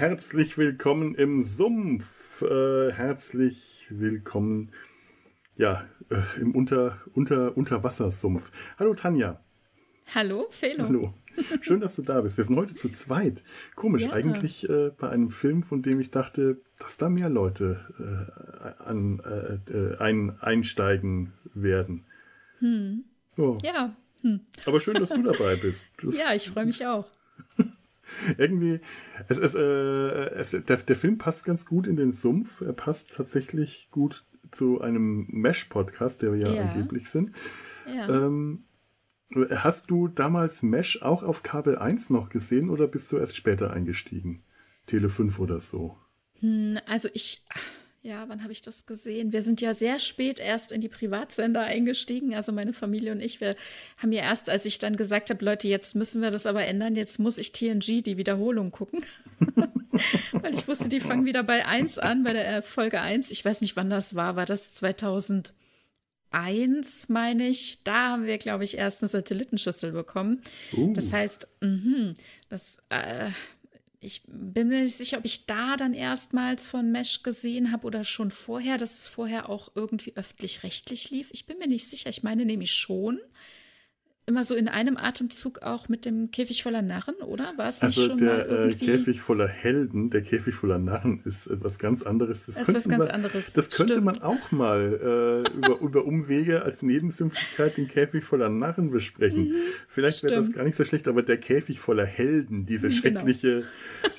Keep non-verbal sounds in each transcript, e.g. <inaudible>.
Herzlich willkommen im Sumpf. Äh, herzlich willkommen ja, äh, im Unter, Unter, Unterwassersumpf. Hallo Tanja. Hallo, Felo. Hallo. Schön, dass du da bist. Wir sind heute zu zweit. Komisch, ja. eigentlich äh, bei einem Film, von dem ich dachte, dass da mehr Leute äh, an, äh, äh ein, einsteigen werden. Hm. Oh. Ja. Hm. Aber schön, dass du dabei bist. <laughs> Das ja, ich freue mich auch. <laughs> Irgendwie, es, es, äh, es, der, der Film passt ganz gut in den Sumpf. Er passt tatsächlich gut zu einem Mesh-Podcast, der wir ja, ja. angeblich sind. Ja. Ähm, hast du damals Mesh auch auf Kabel 1 noch gesehen oder bist du erst später eingestiegen? Tele 5 oder so? Hm, also ich ja, wann habe ich das gesehen? Wir sind ja sehr spät erst in die Privatsender eingestiegen, also meine Familie und ich. Wir haben ja erst, als ich dann gesagt habe, Leute, jetzt müssen wir das aber ändern, jetzt muss ich TNG die Wiederholung gucken. <laughs> Weil ich wusste, die fangen wieder bei 1 an, bei der äh, Folge 1. Ich weiß nicht, wann das war. War das 2001, meine ich? Da haben wir, glaube ich, erst eine Satellitenschüssel bekommen. Uh. Das heißt, mh, das äh, ich bin mir nicht sicher, ob ich da dann erstmals von Mesh gesehen habe oder schon vorher, dass es vorher auch irgendwie öffentlich-rechtlich lief. Ich bin mir nicht sicher. Ich meine nämlich schon immer so in einem Atemzug auch mit dem Käfig voller Narren, oder? War es nicht also schon der, mal äh, irgendwie? Käfig voller Helden, der Käfig voller Narren ist etwas ganz anderes. Das, ist was ganz man, anderes. Das könnte Stimmt. man auch mal äh, über, über Umwege als Nebensümpflichkeit den Käfig voller Narren besprechen. Mhm, Vielleicht wäre das gar nicht so schlecht, aber der Käfig voller Helden, diese <laughs> genau. schreckliche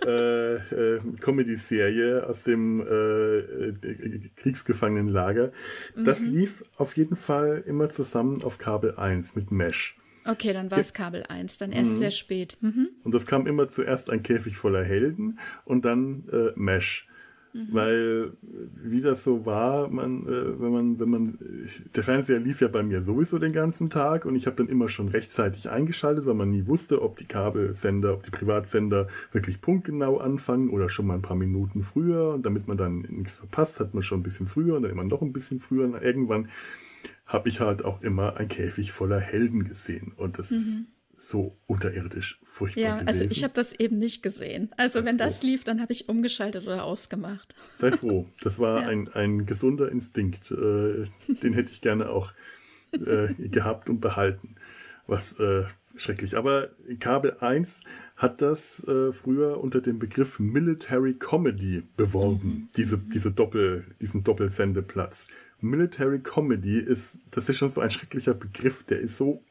äh, äh, Comedy-Serie aus dem äh Kriegsgefangenenlager, mhm. das lief auf jeden Fall immer zusammen auf Kabel 1 mit Mesh. Okay, dann war es Kabel 1, dann erst mhm. sehr spät. Mhm. Und das kam immer zuerst ein Käfig voller Helden und dann äh, Mesh. Mhm. Weil, wie das so war, man, äh, wenn man, wenn man, der Fernseher lief ja bei mir sowieso den ganzen Tag und ich habe dann immer schon rechtzeitig eingeschaltet, weil man nie wusste, ob die Kabelsender, ob die Privatsender wirklich punktgenau anfangen oder schon mal ein paar Minuten früher. Und damit man dann nichts verpasst, hat man schon ein bisschen früher und dann immer noch ein bisschen früher. Und irgendwann habe ich halt auch immer ein Käfig voller Helden gesehen. Und das mhm. ist so unterirdisch furchtbar. Ja, gewesen. also ich habe das eben nicht gesehen. Also Sei wenn froh. das lief, dann habe ich umgeschaltet oder ausgemacht. Sei froh. Das war ja. ein, ein gesunder Instinkt. Äh, den hätte ich gerne auch äh, gehabt und behalten. Was äh, schrecklich. Aber Kabel 1 hat das äh, früher unter dem Begriff Military Comedy beworben, mhm. diese, diese Doppel, diesen Doppelsendeplatz. Military Comedy ist, das ist schon so ein schrecklicher Begriff, der ist so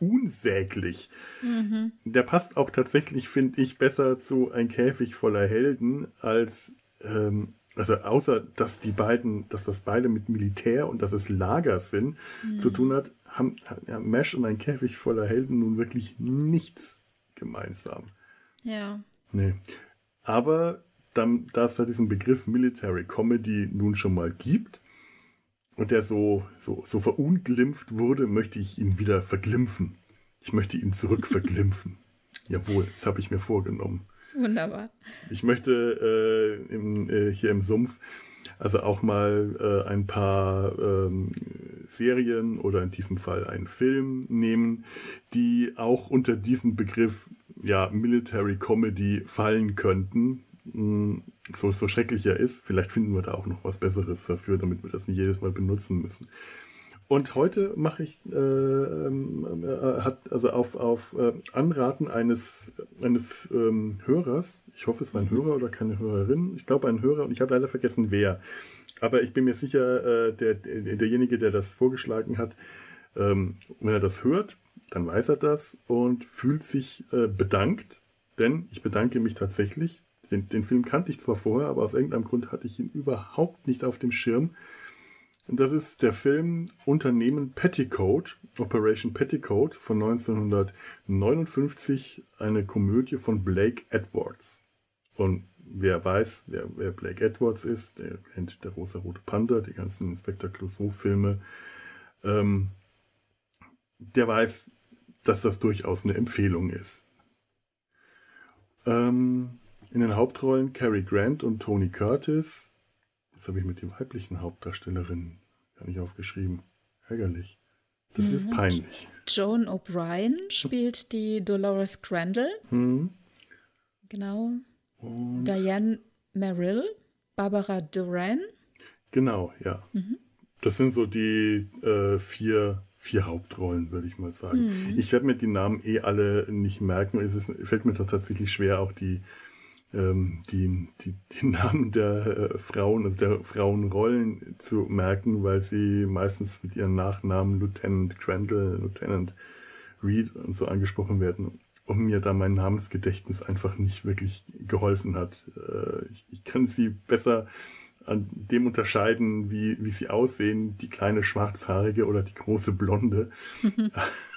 unsäglich. Mhm. Der passt auch tatsächlich, finde ich, besser zu ein Käfig voller Helden als, ähm, also außer, dass die beiden, dass das beide mit Militär und dass es Lager sind, mhm. zu tun hat, haben ja, Mesh und ein Käfig voller Helden nun wirklich nichts gemeinsam. Ja. Nee. Aber da es da diesen Begriff Military Comedy nun schon mal gibt, und der so, so, so verunglimpft wurde, möchte ich ihn wieder verglimpfen. Ich möchte ihn zurück verglimpfen. <laughs> Jawohl, das habe ich mir vorgenommen. Wunderbar. Ich möchte äh, im, äh, hier im Sumpf also auch mal äh, ein paar ähm, Serien oder in diesem Fall einen Film nehmen, die auch unter diesen Begriff ja Military Comedy fallen könnten. Hm, so, so schrecklich er ist, vielleicht finden wir da auch noch was Besseres dafür, damit wir das nicht jedes Mal benutzen müssen. Und heute mache ich, äh, äh, hat also auf, auf äh, Anraten eines, eines ähm, Hörers, ich hoffe es war ein mhm. Hörer oder keine Hörerin, ich glaube ein Hörer und ich habe leider vergessen wer. Aber ich bin mir sicher, äh, der, der, derjenige, der das vorgeschlagen hat, ähm, wenn er das hört, dann weiß er das und fühlt sich äh, bedankt, denn ich bedanke mich tatsächlich den, den Film kannte ich zwar vorher, aber aus irgendeinem Grund hatte ich ihn überhaupt nicht auf dem Schirm. Und das ist der Film Unternehmen Petticoat, Operation Petticoat von 1959, eine Komödie von Blake Edwards. Und wer weiß, wer, wer Blake Edwards ist, der kennt der rosa-rote Panther, die ganzen Inspector Clouseau-Filme, ähm, der weiß, dass das durchaus eine Empfehlung ist. Ähm, in den Hauptrollen Cary Grant und Tony Curtis. Das habe ich mit den weiblichen Hauptdarstellerinnen gar nicht aufgeschrieben. Ärgerlich. Das mhm. ist peinlich. Joan O'Brien spielt die Dolores Crandall. Mhm. Genau. Und Diane Merrill, Barbara Duran. Genau, ja. Mhm. Das sind so die äh, vier, vier Hauptrollen, würde ich mal sagen. Mhm. Ich werde mir die Namen eh alle nicht merken. Es ist, fällt mir doch tatsächlich schwer, auch die, ähm, die, die, die <laughs> Namen der äh, Frauen, also der Frauenrollen zu merken, weil sie meistens mit ihren Nachnamen Lieutenant Crandall, Lieutenant Reed und so angesprochen werden und mir da mein Namensgedächtnis einfach nicht wirklich geholfen hat. Äh, ich, ich kann sie besser an dem unterscheiden, wie, wie sie aussehen, die kleine schwarzhaarige oder die große blonde. <laughs>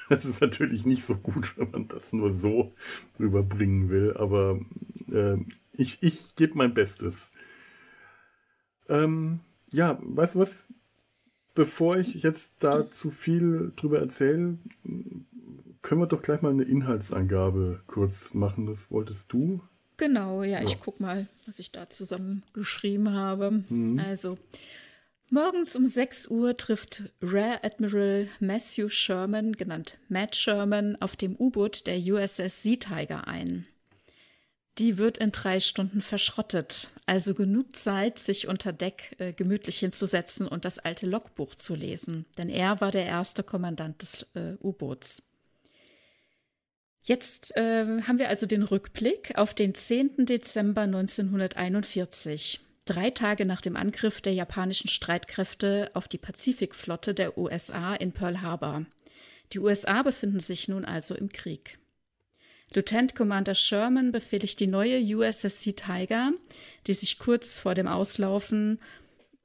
Das ist natürlich nicht so gut, wenn man das nur so rüberbringen will, aber äh, ich, ich gebe mein Bestes. Ähm, ja, weißt du was? Bevor ich jetzt da zu viel drüber erzähle, können wir doch gleich mal eine Inhaltsangabe kurz machen. Das wolltest du? Genau, ja, ja. ich guck mal, was ich da zusammengeschrieben habe. Mhm. Also, morgens um 6 Uhr trifft Rear Admiral Matthew Sherman, genannt Matt Sherman, auf dem U-Boot der USS Sea Tiger ein. Die wird in drei Stunden verschrottet, also genug Zeit, sich unter Deck äh, gemütlich hinzusetzen und das alte Logbuch zu lesen, denn er war der erste Kommandant des äh, U-Boots. Jetzt äh, haben wir also den Rückblick auf den 10. Dezember 1941, drei Tage nach dem Angriff der japanischen Streitkräfte auf die Pazifikflotte der USA in Pearl Harbor. Die USA befinden sich nun also im Krieg. Lieutenant Commander Sherman befehligt die neue USS Sea Tiger, die sich kurz vor dem Auslaufen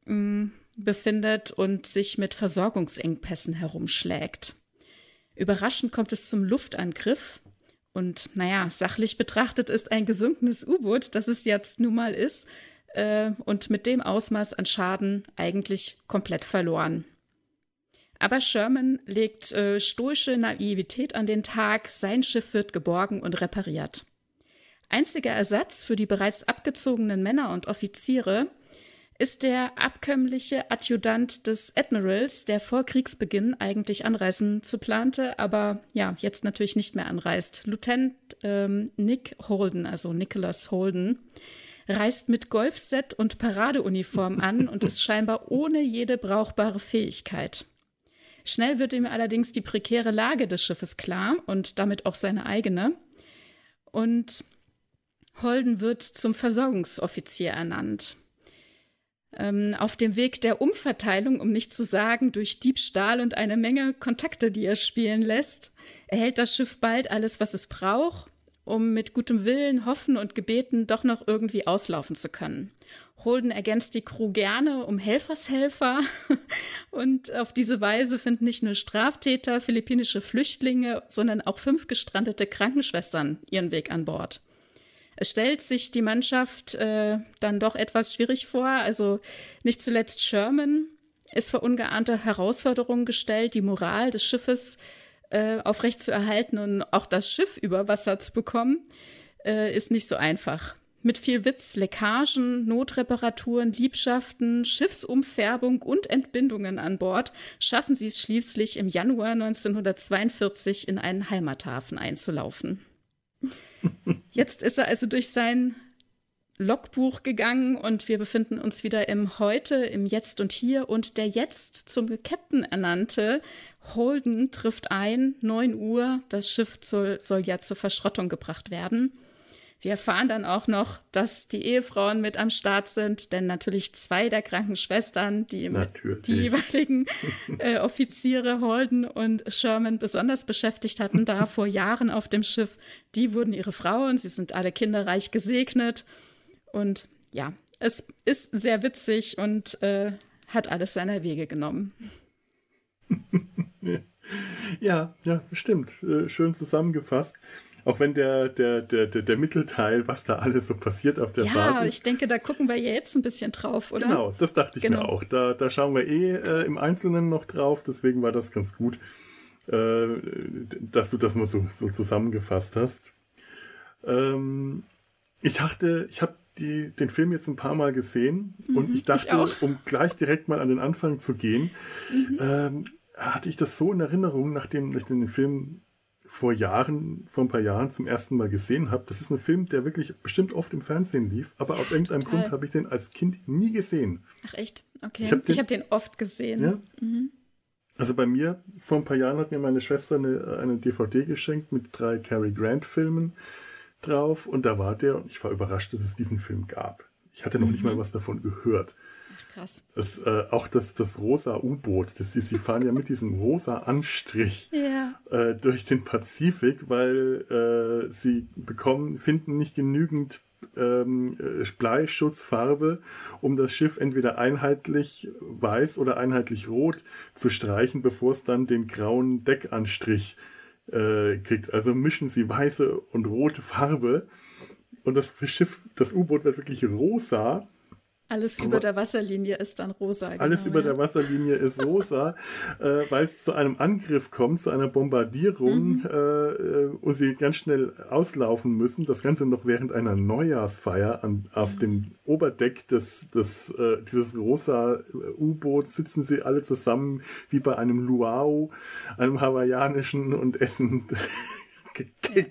mh, mm, befindet und sich mit Versorgungsengpässen herumschlägt. Überraschend kommt es zum Luftangriff, und naja, sachlich betrachtet ist ein gesunkenes U-Boot, das es jetzt nun mal ist, äh, und mit dem Ausmaß an Schaden eigentlich komplett verloren. Aber Sherman legt äh, stoische Naivität an den Tag, sein Schiff wird geborgen und repariert. Einziger Ersatz für die bereits abgezogenen Männer und Offiziere ist der abkömmliche Adjutant des Admirals, der vor Kriegsbeginn eigentlich anreisen zu plante, aber ja, jetzt natürlich nicht mehr anreist. Lieutenant ähm, Nick Holden, also Nicholas Holden, reist mit Golfset und Paradeuniform an und ist scheinbar ohne jede brauchbare Fähigkeit. Schnell wird ihm allerdings die prekäre Lage des Schiffes klar und damit auch seine eigene. Und Holden wird zum Versorgungsoffizier ernannt. Ähm, auf dem Weg der Umverteilung, um nicht zu sagen durch Diebstahl und eine Menge Kontakte, die er spielen lässt, erhält das Schiff bald alles, was es braucht, um mit gutem Willen, Hoffen und Gebeten doch noch irgendwie auslaufen zu können. Holden ergänzt die Crew gerne um Helfershelfer <laughs> und auf diese Weise finden nicht nur Straftäter, philippinische Flüchtlinge, sondern auch fünf gestrandete Krankenschwestern ihren Weg an Bord. Es stellt sich die Mannschaft äh, dann doch etwas schwierig vor. Also nicht zuletzt Sherman ist vor ungeahnte Herausforderungen gestellt, die Moral des Schiffes äh, aufrechtzuerhalten und auch das Schiff über Wasser zu bekommen, äh, ist nicht so einfach. Mit viel Witz, Leckagen, Notreparaturen, Liebschaften, Schiffsumfärbung und Entbindungen an Bord schaffen sie es schließlich im Januar 1942 in einen Heimathafen einzulaufen. Jetzt ist er also durch sein Logbuch gegangen und wir befinden uns wieder im Heute, im Jetzt und Hier und der jetzt zum Captain ernannte Holden trifft ein, 9 Uhr, das Schiff soll, soll ja zur Verschrottung gebracht werden. Wir erfahren dann auch noch, dass die Ehefrauen mit am Start sind, denn natürlich zwei der Krankenschwestern, die die jeweiligen äh, Offiziere Holden und Sherman besonders beschäftigt hatten, da vor Jahren auf dem Schiff, die wurden ihre Frauen. Sie sind alle kinderreich gesegnet. Und ja, es ist sehr witzig und äh, hat alles seiner Wege genommen. <laughs> ja, ja, stimmt. Äh, schön zusammengefasst. Auch wenn der, der, der, der, der Mittelteil, was da alles so passiert auf der ja, Fahrt. Ja, ich denke, da gucken wir ja jetzt ein bisschen drauf, oder? Genau, das dachte ich genau. mir auch. Da, da schauen wir eh äh, im Einzelnen noch drauf, deswegen war das ganz gut, äh, dass du das mal so, so zusammengefasst hast. Ähm, ich dachte, ich habe den Film jetzt ein paar Mal gesehen mhm, und ich dachte, ich um gleich direkt mal an den Anfang zu gehen, mhm. ähm, hatte ich das so in Erinnerung, nachdem ich den Film vor Jahren, vor ein paar Jahren zum ersten Mal gesehen habe. Das ist ein Film, der wirklich bestimmt oft im Fernsehen lief, aber aus irgendeinem Total. Grund habe ich den als Kind nie gesehen. Ach echt? Okay. Ich habe den, hab den, oft gesehen. Ja? Mhm. Also bei mir, vor ein paar Jahren hat mir meine Schwester eine, eine DVD geschenkt mit drei Cary Grant-Filmen drauf und da war der und ich war überrascht, dass es diesen Film gab. Ich hatte noch mhm. nicht mal was davon gehört. Krass. Das, äh, auch das, das rosa U-Boot, das, die, sie fahren ja mit diesem rosa Anstrich yeah. äh, durch den Pazifik, weil äh, sie bekommen, finden nicht genügend ähm, äh, Bleischutzfarbe, um das Schiff entweder einheitlich weiß oder einheitlich rot zu streichen, bevor es dann den grauen Deckanstrich äh, kriegt. Also mischen sie weiße und rote Farbe und das Schiff, das U-Boot wird wirklich rosa alles über der Wasserlinie ist dann rosa. Genau, alles über ja. der Wasserlinie ist rosa, <laughs> äh, weil es zu einem Angriff kommt, zu einer Bombardierung mhm. äh, und sie ganz schnell auslaufen müssen. Das Ganze noch während einer Neujahrsfeier an, auf mhm. dem Oberdeck des, des, äh, dieses rosa U-Boots sitzen sie alle zusammen wie bei einem Luau, einem hawaiianischen und essen <laughs> ge ge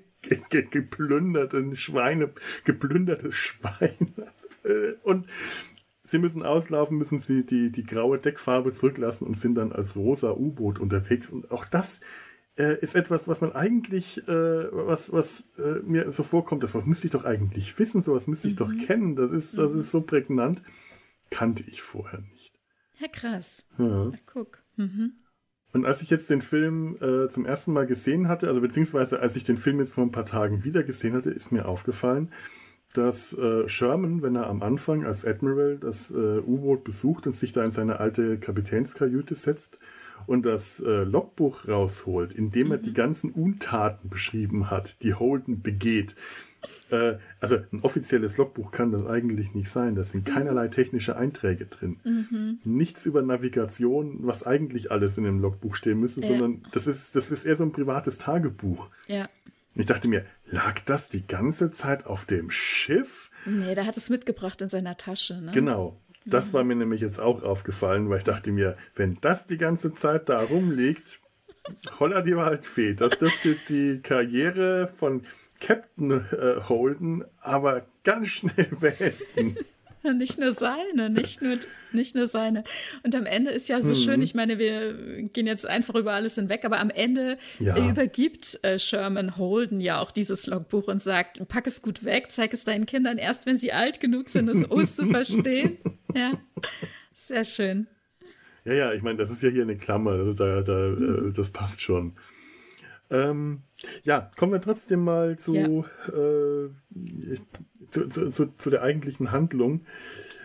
ge geplünderten Schweine, geplündertes Schwein. Äh, und sie müssen auslaufen, müssen sie die, die graue Deckfarbe zurücklassen und sind dann als rosa U-Boot unterwegs. Und auch das äh, ist etwas, was man eigentlich, äh, was, was äh, mir so vorkommt, das was müsste ich doch eigentlich wissen, sowas müsste ich mhm. doch kennen. Das ist, das mhm. ist so prägnant. Kannte ich vorher nicht. Ja, krass. Ja. Ach, guck. Mhm. Und als ich jetzt den Film äh, zum ersten Mal gesehen hatte, also beziehungsweise als ich den Film jetzt vor ein paar Tagen wieder gesehen hatte, ist mir aufgefallen, dass äh, Sherman, wenn er am Anfang als Admiral das äh, U-Boot besucht und sich da in seine alte Kapitänskajüte setzt und das äh, Logbuch rausholt, in dem er die mhm. ganzen Untaten beschrieben hat, die Holden begeht. Äh, also ein offizielles Logbuch kann das eigentlich nicht sein. Da sind keinerlei mhm. technische Einträge drin. Mhm. Nichts über Navigation, was eigentlich alles in dem Logbuch stehen müsste, ja. sondern das ist, das ist eher so ein privates Tagebuch. Ja. Ich dachte mir, lag das die ganze Zeit auf dem Schiff? Nee, der hat es mitgebracht in seiner Tasche. Ne? Genau. Das mhm. war mir nämlich jetzt auch aufgefallen, weil ich dachte mir, wenn das die ganze Zeit da rumliegt, holla die Waldfee, das dürfte <laughs> die Karriere von Captain äh, Holden aber ganz schnell <laughs> beenden. <laughs> nicht nur seine, nicht nur, nicht nur seine. Und am Ende ist ja so mhm. schön, ich meine, wir gehen jetzt einfach über alles hinweg, aber am Ende ja. übergibt äh, Sherman Holden ja auch dieses Logbuch und sagt, pack es gut weg, zeig es deinen Kindern erst, wenn sie alt genug sind, es <laughs> uns zu verstehen. Ja, sehr schön. Ja, ja, ich meine, das ist ja hier eine Klammer, also da, da, mhm. äh, das passt schon. Ähm, ja, kommen wir trotzdem mal zu, ja. äh, zu, zu, zu, der eigentlichen Handlung.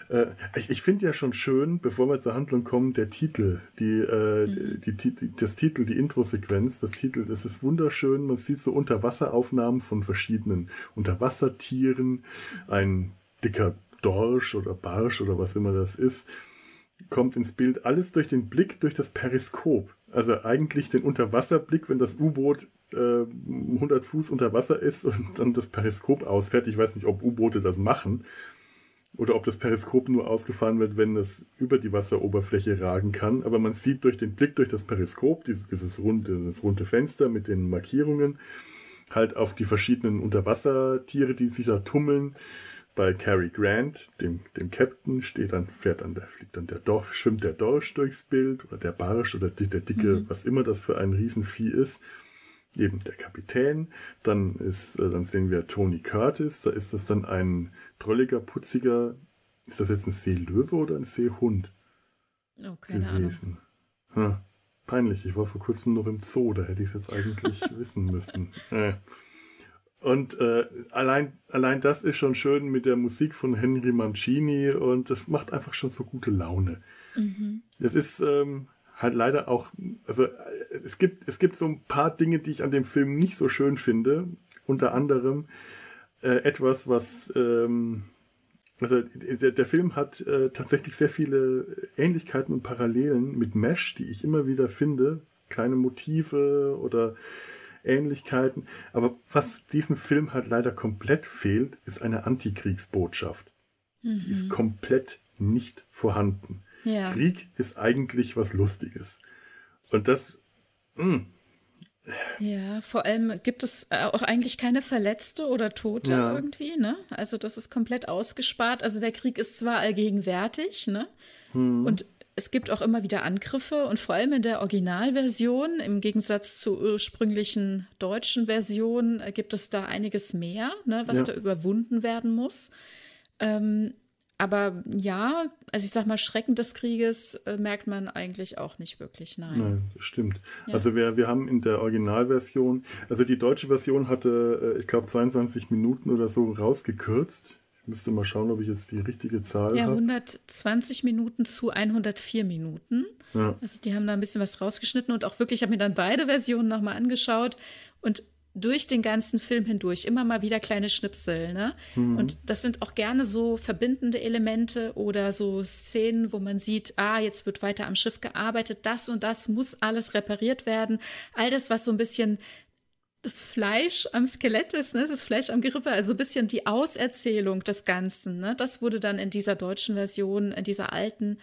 Äh, ich, ich finde ja schon schön, bevor wir zur Handlung kommen, der Titel, die, äh, mhm. die, die, das Titel, die Introsequenz, das Titel, das ist wunderschön. Man sieht so Unterwasseraufnahmen von verschiedenen Unterwassertieren, ein dicker Dorsch oder Barsch oder was immer das ist, kommt ins Bild. Alles durch den Blick, durch das Periskop. Also eigentlich den Unterwasserblick, wenn das U-Boot äh, 100 Fuß unter Wasser ist und dann das Periskop ausfährt. Ich weiß nicht, ob U-Boote das machen oder ob das Periskop nur ausgefahren wird, wenn es über die Wasseroberfläche ragen kann. Aber man sieht durch den Blick durch das Periskop, dieses, dieses runde, das runde Fenster mit den Markierungen, halt auf die verschiedenen Unterwassertiere, die sich da tummeln bei Cary Grant, dem, dem Captain, steht dann, fährt dann, der fliegt dann der Dorf, schwimmt der Dorsch durchs Bild oder der Barsch oder der, dicke, mhm. was immer das für ein Riesenvieh ist. Eben der Kapitän. Dann ist, äh, dann sehen wir Tony Curtis. Da ist das dann ein drolliger, putziger, ist das jetzt ein Seelöwe oder ein Seehund? Oh, keine gewesen? Ahnung. Hm. Peinlich, ich war vor kurzem noch im Zoo, da hätte ich es jetzt eigentlich <laughs> wissen müssen. Äh. Und äh, allein, allein das ist schon schön mit der Musik von Henry Mancini und das macht einfach schon so gute Laune. Mhm. Das ist ähm, halt leider auch, also es gibt, es gibt so ein paar Dinge, die ich an dem Film nicht so schön finde. Unter anderem äh, etwas, was, ähm, also der, der Film hat äh, tatsächlich sehr viele Ähnlichkeiten und Parallelen mit Mesh, die ich immer wieder finde. Kleine Motive oder Ähnlichkeiten. Aber was diesem Film halt leider komplett fehlt, ist eine Antikriegsbotschaft. Mhm. Die ist mhm. komplett nicht vorhanden. Ja. Krieg ist eigentlich was Lustiges. Und das, mh, hm, Ja, vor allem gibt es äh, auch eigentlich keine Verletzte oder Tote ja. irgendwie, ne? Also das ist komplett ausgespart. Also der Krieg ist zwar allgegenwärtig, ne? Hm. Und es gibt auch immer wieder Angriffe und vor allem in der Originalversion, im Gegensatz zur ursprünglichen deutschen Version, äh, gibt es da einiges mehr, ne, was ja. da überwunden werden muss. Ähm, aber ja, also ich sag mal, Schrecken des Krieges äh, merkt man eigentlich auch nicht wirklich, nein. Nein, das stimmt. Ja. Also wir, wir haben in der Originalversion, also die deutsche Version hatte, äh, ich glaube, 22 Minuten oder so rausgekürzt. Ich müsste mal schauen, ob ich jetzt die richtige Zahl habe. Ja, 120 Minuten zu 104 Minuten. Ja. Also die haben da ein bisschen was rausgeschnitten und auch wirklich, ich habe mir dann beide Versionen nochmal angeschaut und durch den ganzen Film hindurch immer mal wieder kleine Schnipsel, ne? Mhm. Und das sind auch gerne so verbindende Elemente oder so Szenen, wo man sieht, ah, jetzt wird weiter am Schiff gearbeitet, das und das muss alles repariert werden. All das, was so ein bisschen das Fleisch am Skelett ist, ne, das Fleisch am Gerippe, also ein bisschen die Auserzählung des Ganzen, ne, das wurde dann in dieser deutschen Version, in dieser alten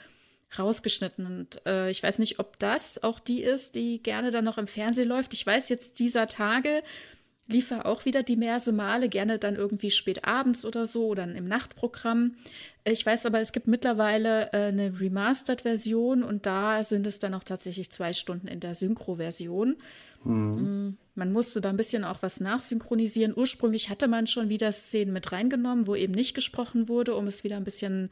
rausgeschnitten. Und äh, ich weiß nicht, ob das auch die ist, die gerne dann noch im Fernsehen läuft. Ich weiß jetzt dieser Tage lief er auch wieder diverse Male, gerne dann irgendwie spät abends oder so oder im Nachtprogramm. Ich weiß aber, es gibt mittlerweile äh, eine Remastered-Version und da sind es dann auch tatsächlich zwei Stunden in der Synchro-Version. Mhm. Man musste da ein bisschen auch was nachsynchronisieren. Ursprünglich hatte man schon wieder Szenen mit reingenommen, wo eben nicht gesprochen wurde, um es wieder ein bisschen äh,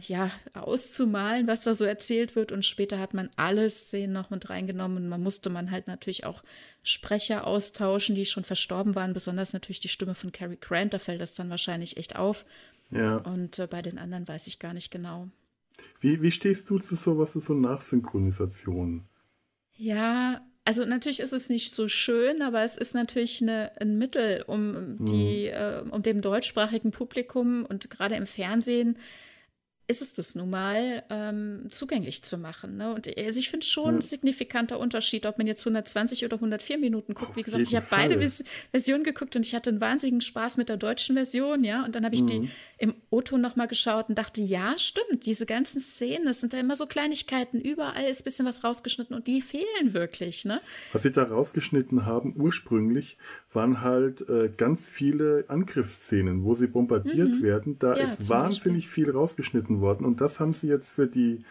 ja, auszumalen, was da so erzählt wird. Und später hat man alle Szenen noch mit reingenommen. Und man musste man halt natürlich auch Sprecher austauschen, die schon verstorben waren. Besonders natürlich die Stimme von Cary Grant. Da fällt das dann wahrscheinlich echt auf. Ja. Und äh, bei den anderen weiß ich gar nicht genau. Wie, wie stehst du zu sowas, so Nachsynchronisation? Ja, also natürlich ist es nicht so schön, aber es ist natürlich eine, ein Mittel, um die, mhm. äh, um dem deutschsprachigen Publikum und gerade im Fernsehen ist es das nun mal, ähm, zugänglich zu machen. Ne? Und also ich finde schon ja. ein signifikanter Unterschied, ob man jetzt 120 oder 104 Minuten guckt. Auf Wie gesagt, ich habe beide Vers Versionen geguckt und ich hatte einen wahnsinnigen Spaß mit der deutschen Version, ja. Und dann habe ich mhm. die im O-Ton nochmal geschaut und dachte, ja, stimmt, diese ganzen Szenen, das sind da immer so Kleinigkeiten, überall ist ein bisschen was rausgeschnitten und die fehlen wirklich, ne? Was sie da rausgeschnitten haben, ursprünglich, waren halt äh, ganz viele Angriffsszenen, wo sie bombardiert mhm. werden. Da ja, ist wahnsinnig Beispiel. viel rausgeschnitten worden. Und das haben sie jetzt für die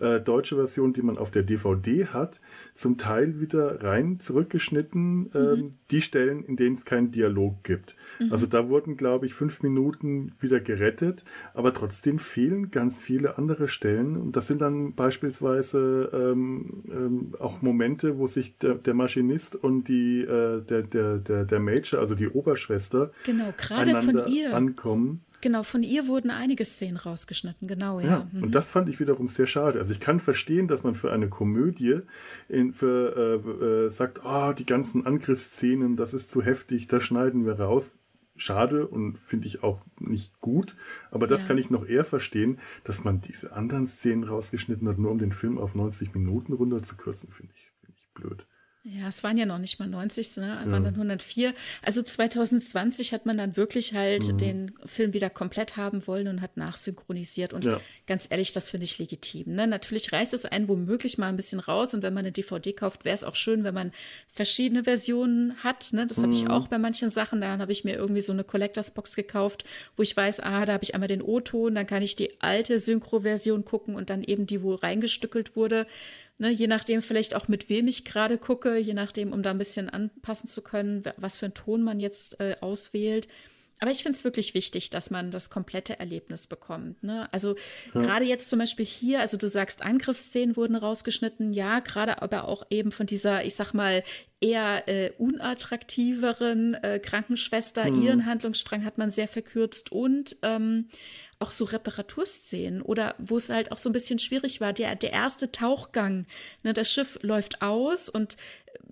äh, deutsche Version, die man auf der DVD hat, zum Teil wieder rein zurückgeschnitten, ähm, mhm. die Stellen, in denen es keinen Dialog gibt. Mhm. Also da wurden, glaube ich, fünf Minuten wieder gerettet, aber trotzdem fehlen ganz viele andere Stellen. Und das sind dann beispielsweise ähm, ähm, auch Momente, wo sich der, der Maschinist und die, äh, der, der, der, der Major, also die Oberschwester, genau, gerade von ihr ankommen. Genau, von ihr wurden einige Szenen rausgeschnitten, genau, ja. ja mhm. Und das fand ich wiederum sehr schade. Also ich kann verstehen, dass man für eine Komödie in, für, äh, äh, sagt, oh, die ganzen Angriffsszenen, das ist zu heftig, das schneiden wir raus. Schade und finde ich auch nicht gut. Aber das ja. kann ich noch eher verstehen, dass man diese anderen Szenen rausgeschnitten hat, nur um den Film auf 90 Minuten runterzukürzen, finde ich, find ich blöd. Ja, es waren ja noch nicht mal 90, ne? Es waren dann 104. Also 2020 hat man dann wirklich halt mhm. den Film wieder komplett haben wollen und hat nachsynchronisiert. Und ja. ganz ehrlich, das finde ich legitim. Ne? Natürlich reißt es einen womöglich mal ein bisschen raus. Und wenn man eine DVD kauft, wäre es auch schön, wenn man verschiedene Versionen hat. Ne? Das mhm. habe ich auch bei manchen Sachen. Da habe ich mir irgendwie so eine Collectors Box gekauft, wo ich weiß, ah, da habe ich einmal den O-Ton, dann kann ich die alte Synchro-Version gucken und dann eben die, wo reingestückelt wurde. Ne, je nachdem vielleicht auch mit wem ich gerade gucke, je nachdem, um da ein bisschen anpassen zu können, was für einen Ton man jetzt äh, auswählt. Aber ich finde es wirklich wichtig, dass man das komplette Erlebnis bekommt. Ne? Also ja. gerade jetzt zum Beispiel hier, also du sagst, Angriffsszenen wurden rausgeschnitten, ja, gerade aber auch eben von dieser, ich sag mal, eher äh, unattraktiveren äh, Krankenschwester. Mhm. Ihren Handlungsstrang hat man sehr verkürzt und ähm, auch so Reparaturszenen oder wo es halt auch so ein bisschen schwierig war. Der, der erste Tauchgang, ne, das Schiff läuft aus und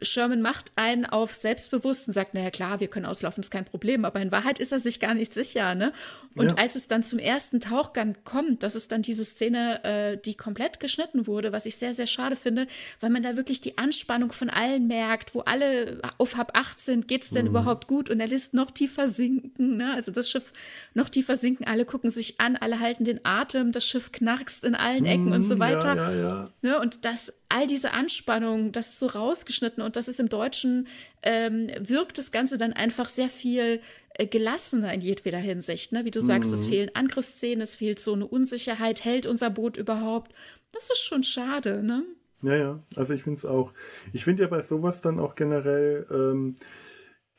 Sherman macht einen auf selbstbewusst und sagt, naja klar, wir können auslaufen, ist kein Problem. Aber in Wahrheit ist er sich gar nicht sicher. Ne? Und ja. als es dann zum ersten Tauchgang kommt, das ist dann diese Szene, äh, die komplett geschnitten wurde, was ich sehr, sehr schade finde, weil man da wirklich die Anspannung von allen merkt, wo alle auf Hab 8 sind, geht es denn mhm. überhaupt gut? Und er lässt noch tiefer sinken. Ne? Also das Schiff noch tiefer sinken, alle gucken sich an, alle halten den Atem, das Schiff knarkst in allen Ecken mhm, und so weiter. Ja, ja, ja. Ne? Und das all diese Anspannung, das ist so rausgeschnitten und das ist im Deutschen, ähm, wirkt das Ganze dann einfach sehr viel äh, gelassener in jedweder Hinsicht. Ne? Wie du sagst, mhm. es fehlen Angriffsszenen, es fehlt so eine Unsicherheit, hält unser Boot überhaupt? Das ist schon schade, ne? Ja, ja, also ich finde es auch. Ich finde ja bei sowas dann auch generell, ähm,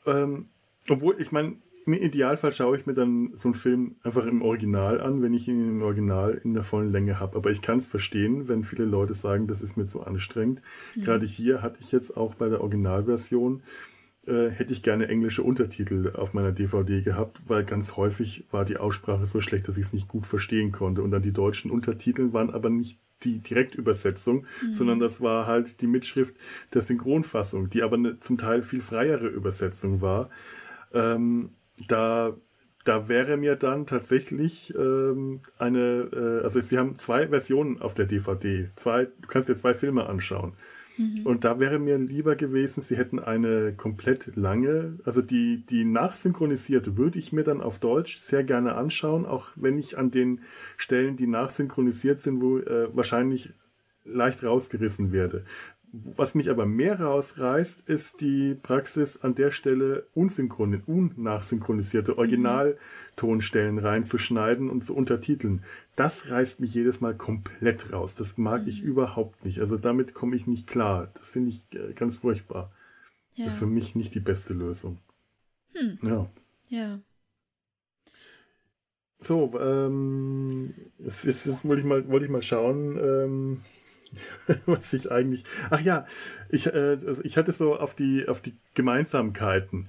ähm, obwohl, ich meine, im Idealfall schaue ich mir dann so einen Film einfach im Original an, wenn ich ihn im Original in der vollen Länge habe. Aber ich kann es verstehen, wenn viele Leute sagen, das ist mir zu anstrengend. Mhm. Gerade hier hatte ich jetzt auch bei der Originalversion, äh, hätte ich gerne englische Untertitel auf meiner DVD gehabt, weil ganz häufig war die Aussprache so schlecht, dass ich es nicht gut verstehen konnte. Und dann die deutschen Untertitel waren aber nicht die Direktübersetzung, mhm. sondern das war halt die Mitschrift der Synchronfassung, die aber eine zum Teil viel freiere Übersetzung war. Ähm, da, da wäre mir dann tatsächlich ähm, eine, äh, also sie haben zwei Versionen auf der DVD. Zwei, du kannst dir zwei Filme anschauen. Mhm. Und da wäre mir lieber gewesen, sie hätten eine komplett lange, also die, die nachsynchronisierte würde ich mir dann auf Deutsch sehr gerne anschauen, auch wenn ich an den Stellen, die nachsynchronisiert sind, wo äh, wahrscheinlich leicht rausgerissen werde. Was mich aber mehr rausreißt, ist die Praxis an der Stelle unsynchron unnachsynchronisierte Originaltonstellen reinzuschneiden und zu untertiteln. Das reißt mich jedes Mal komplett raus. Das mag ich mhm. überhaupt nicht. Also damit komme ich nicht klar. Das finde ich äh, ganz furchtbar. Ja. Das ist für mich nicht die beste Lösung. Hm. Ja. Ja. So, ähm, jetzt, jetzt, jetzt wollte ich mal, wollte ich mal schauen, ähm, <laughs> was ich eigentlich. Ach ja, ich, äh, also ich hatte so auf die, auf die Gemeinsamkeiten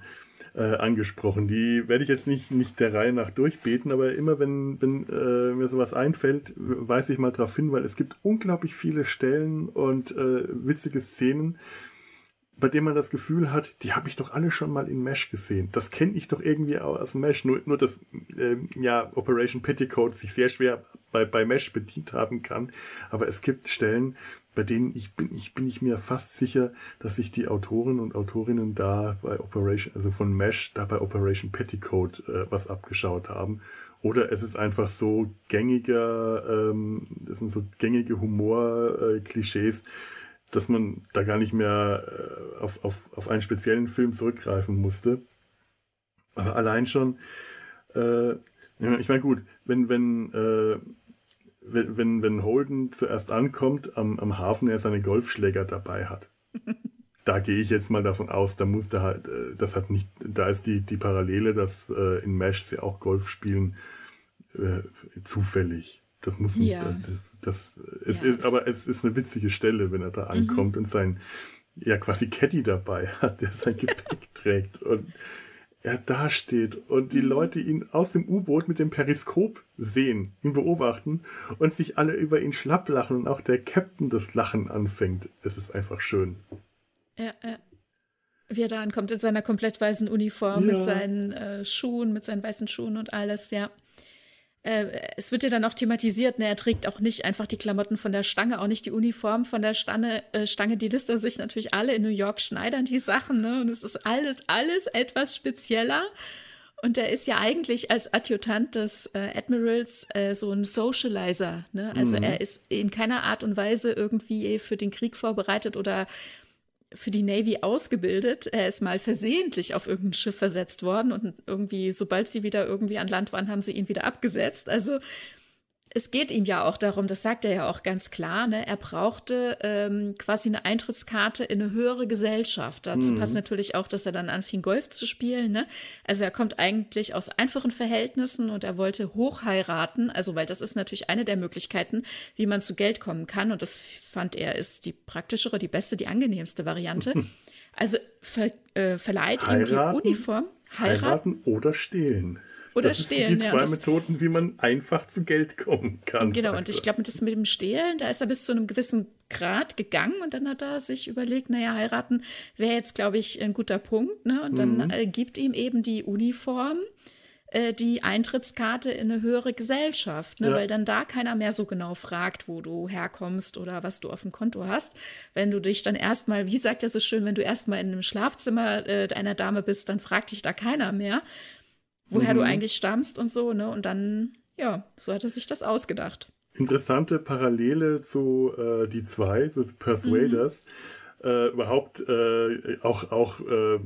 äh, angesprochen. Die werde ich jetzt nicht, nicht der Reihe nach durchbeten, aber immer wenn, wenn äh, mir sowas einfällt, weise ich mal darauf hin, weil es gibt unglaublich viele Stellen und äh, witzige Szenen, bei dem man das Gefühl hat, die habe ich doch alle schon mal in Mesh gesehen. Das kenne ich doch irgendwie aus Mesh. Nur, nur dass äh, ja, Operation Petticoat sich sehr schwer bei, bei Mesh bedient haben kann. Aber es gibt Stellen, bei denen ich bin, ich bin ich mir fast sicher, dass sich die Autoren und Autorinnen da bei Operation, also von Mesh, da bei Operation Petticoat äh, was abgeschaut haben. Oder es ist einfach so gängiger, ähm, das sind so gängige Humor-Klischees, äh, dass man da gar nicht mehr äh, auf, auf, auf einen speziellen Film zurückgreifen musste. Aber allein schon, äh, ich meine, gut, wenn, wenn, äh, wenn, wenn Holden zuerst ankommt am, am Hafen, er seine Golfschläger dabei hat. <laughs> da gehe ich jetzt mal davon aus, da muss der halt, äh, das hat nicht, da ist die, die Parallele, dass äh, in Mesh sie auch Golf spielen, äh, zufällig. Das muss nicht, ja. Das, es ja, ist, aber es ist eine witzige Stelle, wenn er da mhm. ankommt mhm. und sein, ja, quasi Caddy dabei hat, der sein <laughs> Gepäck trägt und er dasteht und die mhm. Leute ihn aus dem U-Boot mit dem Periskop sehen, ihn beobachten und sich alle über ihn schlapp lachen und auch der Captain das Lachen anfängt. Es ist einfach schön. Ja, ja. Wie er da ankommt in seiner komplett weißen Uniform, ja. mit seinen äh, Schuhen, mit seinen weißen Schuhen und alles, ja äh, es wird ja dann auch thematisiert, ne, er trägt auch nicht einfach die Klamotten von der Stange, auch nicht die Uniform von der Stange, äh, Stange, die lässt er sich natürlich alle in New York schneidern, die Sachen, ne, und es ist alles, alles etwas spezieller. Und er ist ja eigentlich als Adjutant des äh, Admirals äh, so ein Socializer. Ne? Also mhm. er ist in keiner Art und Weise irgendwie für den Krieg vorbereitet oder für die Navy ausgebildet. Er ist mal versehentlich auf irgendein Schiff versetzt worden und irgendwie, sobald sie wieder irgendwie an Land waren, haben sie ihn wieder abgesetzt. Also es geht ihm ja auch darum, das sagt er ja auch ganz klar, ne? er brauchte ähm, quasi eine Eintrittskarte in eine höhere Gesellschaft. Dazu mhm. passt natürlich auch, dass er dann anfing, Golf zu spielen. Ne? Also er kommt eigentlich aus einfachen Verhältnissen und er wollte hochheiraten, also weil das ist natürlich eine der Möglichkeiten, wie man zu Geld kommen kann. Und das fand er ist die praktischere, die beste, die angenehmste Variante. Also ver, äh, verleiht heiraten, ihm die Uniform. Heiraten, heiraten oder stehlen. Oder das stehlen. Sind die zwei ja, Methoden, wie man einfach zu Geld kommen kann. Genau, und ich glaube, das mit dem Stehlen, da ist er bis zu einem gewissen Grad gegangen und dann hat er sich überlegt, naja, heiraten wäre jetzt, glaube ich, ein guter Punkt. Ne? Und dann mhm. äh, gibt ihm eben die Uniform äh, die Eintrittskarte in eine höhere Gesellschaft, ne? Ja. weil dann da keiner mehr so genau fragt, wo du herkommst oder was du auf dem Konto hast. Wenn du dich dann erstmal, wie sagt er so schön, wenn du erstmal in einem Schlafzimmer äh, einer Dame bist, dann fragt dich da keiner mehr woher mhm. du eigentlich stammst und so, ne? Und dann, ja, so hat er sich das ausgedacht. interessante Parallele zu äh, die zwei, so Persuaders. Mhm. Äh, überhaupt äh, auch, auch äh,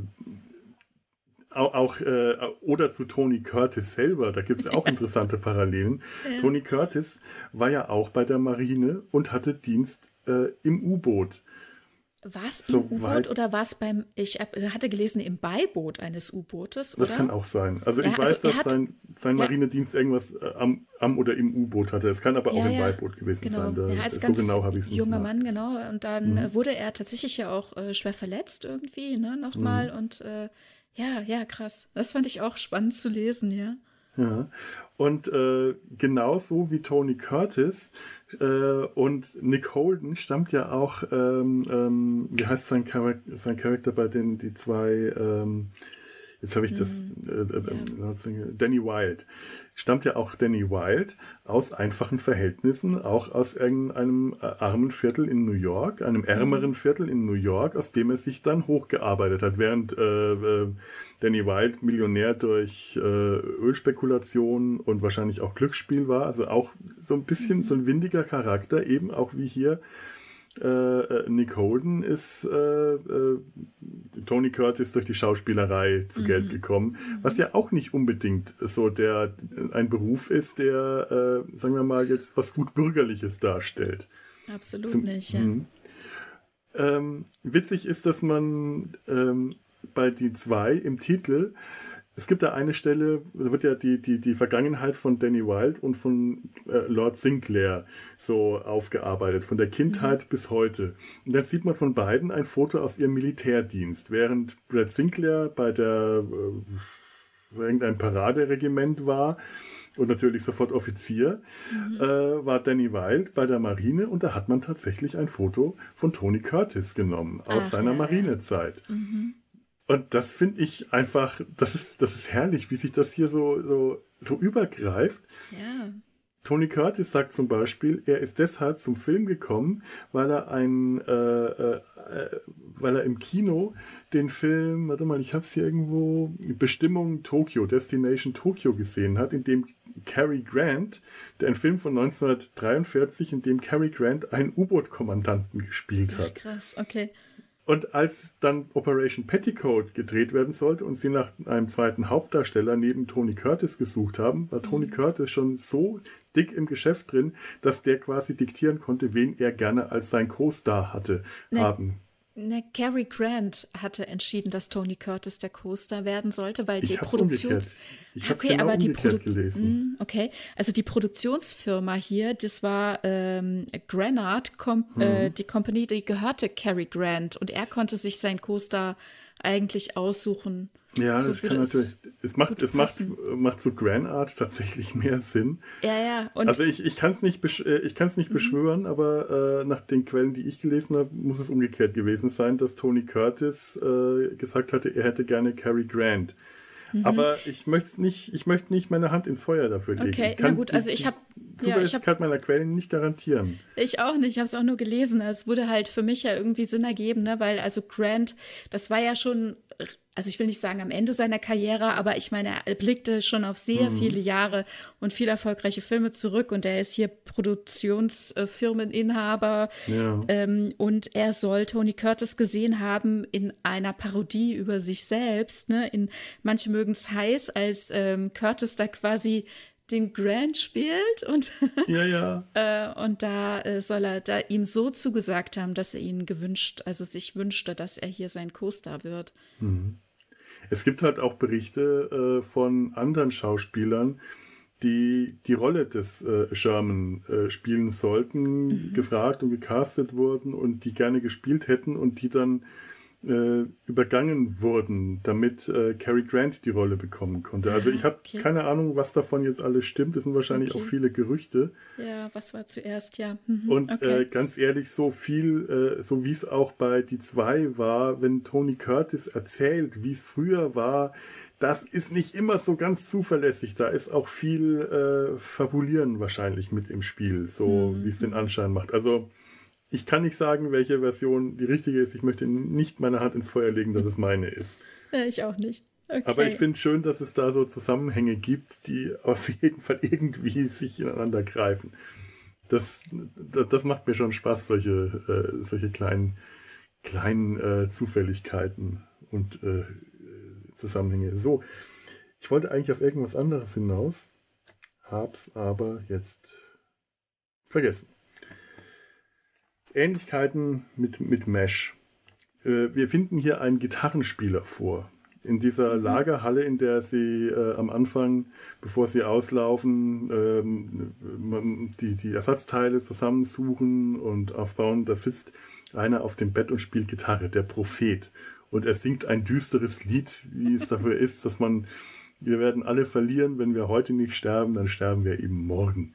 auch, auch äh, oder zu Tony Curtis selber, da gibt es ja auch <laughs> interessante Parallelen. Ja. Tony Curtis war ja auch bei der Marine und hatte Dienst äh, im U-Boot. War es im U-Boot oder war es beim, ich hatte gelesen, im Beiboot eines U-Bootes, Das kann auch sein. Also ja, ich weiß, also dass hat, sein, sein Marinedienst ja. irgendwas äh, am, am, oder im U-Boot hatte. Es kann aber auch im Beiboot gewesen genau. sein. Da, ja, als so ganz genau habe ich es nicht junger Mann, genau. Und dann mhm. wurde er tatsächlich ja auch äh, schwer verletzt irgendwie, ne, nochmal. Mhm. Und äh, ja, ja, krass. Das fand ich auch spannend zu lesen, ja. Ja, und äh, genauso wie Tony Curtis und Nick Holden stammt ja auch, ähm, ähm, wie heißt sein, Charak sein Charakter bei den die zwei, ähm, jetzt habe ich das, mm, äh, äh, ja. Danny Wild stammt ja auch Danny Wild aus einfachen Verhältnissen, auch aus irgendeinem äh, armen Viertel in New York, einem mhm. ärmeren Viertel in New York, aus dem er sich dann hochgearbeitet hat, während äh, äh, Danny Wild Millionär durch äh, Ölspekulation und wahrscheinlich auch Glücksspiel war, also auch so ein bisschen mhm. so ein windiger Charakter, eben auch wie hier äh, äh, Nick Holden ist äh, äh, Tony Curtis durch die Schauspielerei zu mhm. Geld gekommen, mhm. was ja auch nicht unbedingt so der ein Beruf ist, der, äh, sagen wir mal, jetzt was gut Bürgerliches darstellt. Absolut Zum, nicht, ja. Mhm. Ähm, witzig ist, dass man ähm, bei die zwei im Titel es gibt da eine Stelle, da wird ja die, die, die Vergangenheit von Danny Wilde und von äh, Lord Sinclair so aufgearbeitet, von der Kindheit mhm. bis heute. Und dann sieht man von beiden ein Foto aus ihrem Militärdienst, während Brad Sinclair bei der äh, irgendein Paraderegiment war und natürlich sofort Offizier, mhm. äh, war Danny Wilde bei der Marine und da hat man tatsächlich ein Foto von Tony Curtis genommen aus Ach, seiner ja, Marinezeit. Mhm. Und das finde ich einfach, das ist, das ist herrlich, wie sich das hier so, so, so übergreift. Ja. Tony Curtis sagt zum Beispiel, er ist deshalb zum Film gekommen, weil er ein, äh, äh, weil er im Kino den Film, warte mal, ich habe es hier irgendwo, Bestimmung Tokio, Destination Tokio gesehen hat, in dem Cary Grant, der ein Film von 1943, in dem Cary Grant einen U-Boot-Kommandanten gespielt hat. Ach, krass, okay. Und als dann Operation Petticoat gedreht werden sollte und sie nach einem zweiten Hauptdarsteller neben Tony Curtis gesucht haben, war Tony mhm. Curtis schon so dick im Geschäft drin, dass der quasi diktieren konnte, wen er gerne als sein Co-Star hatte nee. haben. Ne, Cary Grant hatte entschieden, dass Tony Curtis der Co-Star werden sollte, weil die Produktions ich okay, genau aber die Produ gelesen. Hm, okay, also die Produktionsfirma hier, das war ähm, Granard, Com äh, mhm. äh, die Company, die gehörte Cary Grant und er konnte sich seinen Co-Star eigentlich aussuchen. Ja, so das kann natürlich. Es macht, es macht, macht so Grand Art tatsächlich <laughs> mehr Sinn. Ja, ja. Und also ich, ich kann es nicht, besch äh, ich kann's nicht mhm. beschwören, aber äh, nach den Quellen, die ich gelesen habe, muss es umgekehrt gewesen sein, dass Tony Curtis äh, gesagt hatte, er hätte gerne Cary Grant. Mhm. Aber ich möchte nicht, ich möchte nicht meine Hand ins Feuer dafür legen. Okay, ich kann na gut, also ich habe Zuverlässigkeit ja, hab, meiner Quellen nicht garantieren. Ich auch nicht, ich habe es auch nur gelesen. Es würde halt für mich ja irgendwie Sinn ergeben, ne? weil also Grant, das war ja schon also ich will nicht sagen am Ende seiner Karriere, aber ich meine, er blickte schon auf sehr mhm. viele Jahre und viele erfolgreiche Filme zurück und er ist hier Produktionsfirmeninhaber ja. ähm, und er soll Tony Curtis gesehen haben in einer Parodie über sich selbst. Ne? In manche mögen es heiß, als ähm, Curtis da quasi den Grant spielt und <laughs> ja ja <laughs> äh, und da äh, soll er da ihm so zugesagt haben, dass er ihn gewünscht, also sich wünschte, dass er hier sein Co-Star wird. Mhm. Es gibt halt auch Berichte äh, von anderen Schauspielern, die die Rolle des äh, Sherman äh, spielen sollten, mhm. gefragt und gecastet wurden und die gerne gespielt hätten und die dann äh, übergangen wurden, damit äh, Cary Grant die Rolle bekommen konnte. Also ich habe okay. keine Ahnung, was davon jetzt alles stimmt. Es sind wahrscheinlich okay. auch viele Gerüchte. Ja, was war zuerst, ja. Mhm. Und okay. äh, ganz ehrlich, so viel, äh, so wie es auch bei die zwei war, wenn Tony Curtis erzählt, wie es früher war, das ist nicht immer so ganz zuverlässig. Da ist auch viel äh, Fabulieren wahrscheinlich mit im Spiel, so mhm. wie es den Anschein macht. Also ich kann nicht sagen, welche Version die richtige ist. Ich möchte nicht meine Hand ins Feuer legen, dass es meine ist. Ja, ich auch nicht. Okay. Aber ich finde schön, dass es da so Zusammenhänge gibt, die auf <laughs> jeden Fall irgendwie sich ineinander greifen. das, das, das, macht mir schon Spaß, solche, äh, solche kleinen, kleinen äh, Zufälligkeiten und äh, Zusammenhänge. So, ich wollte eigentlich auf irgendwas anderes hinaus, hab's aber jetzt vergessen. Ähnlichkeiten mit, mit Mesh. Äh, wir finden hier einen Gitarrenspieler vor. In dieser mhm. Lagerhalle, in der sie äh, am Anfang, bevor sie auslaufen, ähm, die, die Ersatzteile zusammensuchen und aufbauen, da sitzt einer auf dem Bett und spielt Gitarre, der Prophet. Und er singt ein düsteres Lied, wie es dafür <laughs> ist, dass man, wir werden alle verlieren, wenn wir heute nicht sterben, dann sterben wir eben morgen.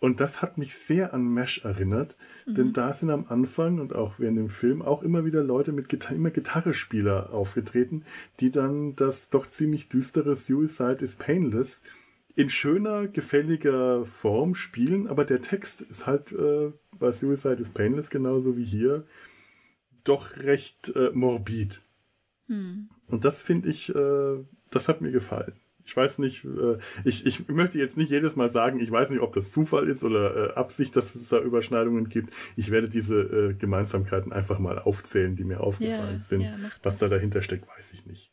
Und das hat mich sehr an Mesh erinnert, mhm. denn da sind am Anfang und auch während dem Film auch immer wieder Leute mit Gitar immer Gitarrespieler aufgetreten, die dann das doch ziemlich düstere Suicide is Painless in schöner, gefälliger Form spielen, aber der Text ist halt äh, bei Suicide is Painless genauso wie hier doch recht äh, morbid. Mhm. Und das finde ich, äh, das hat mir gefallen. Ich weiß nicht, äh, ich, ich möchte jetzt nicht jedes Mal sagen, ich weiß nicht, ob das Zufall ist oder äh, Absicht, dass es da Überschneidungen gibt. Ich werde diese äh, Gemeinsamkeiten einfach mal aufzählen, die mir aufgefallen ja, sind. Ja, Was da dahinter steckt, weiß ich nicht.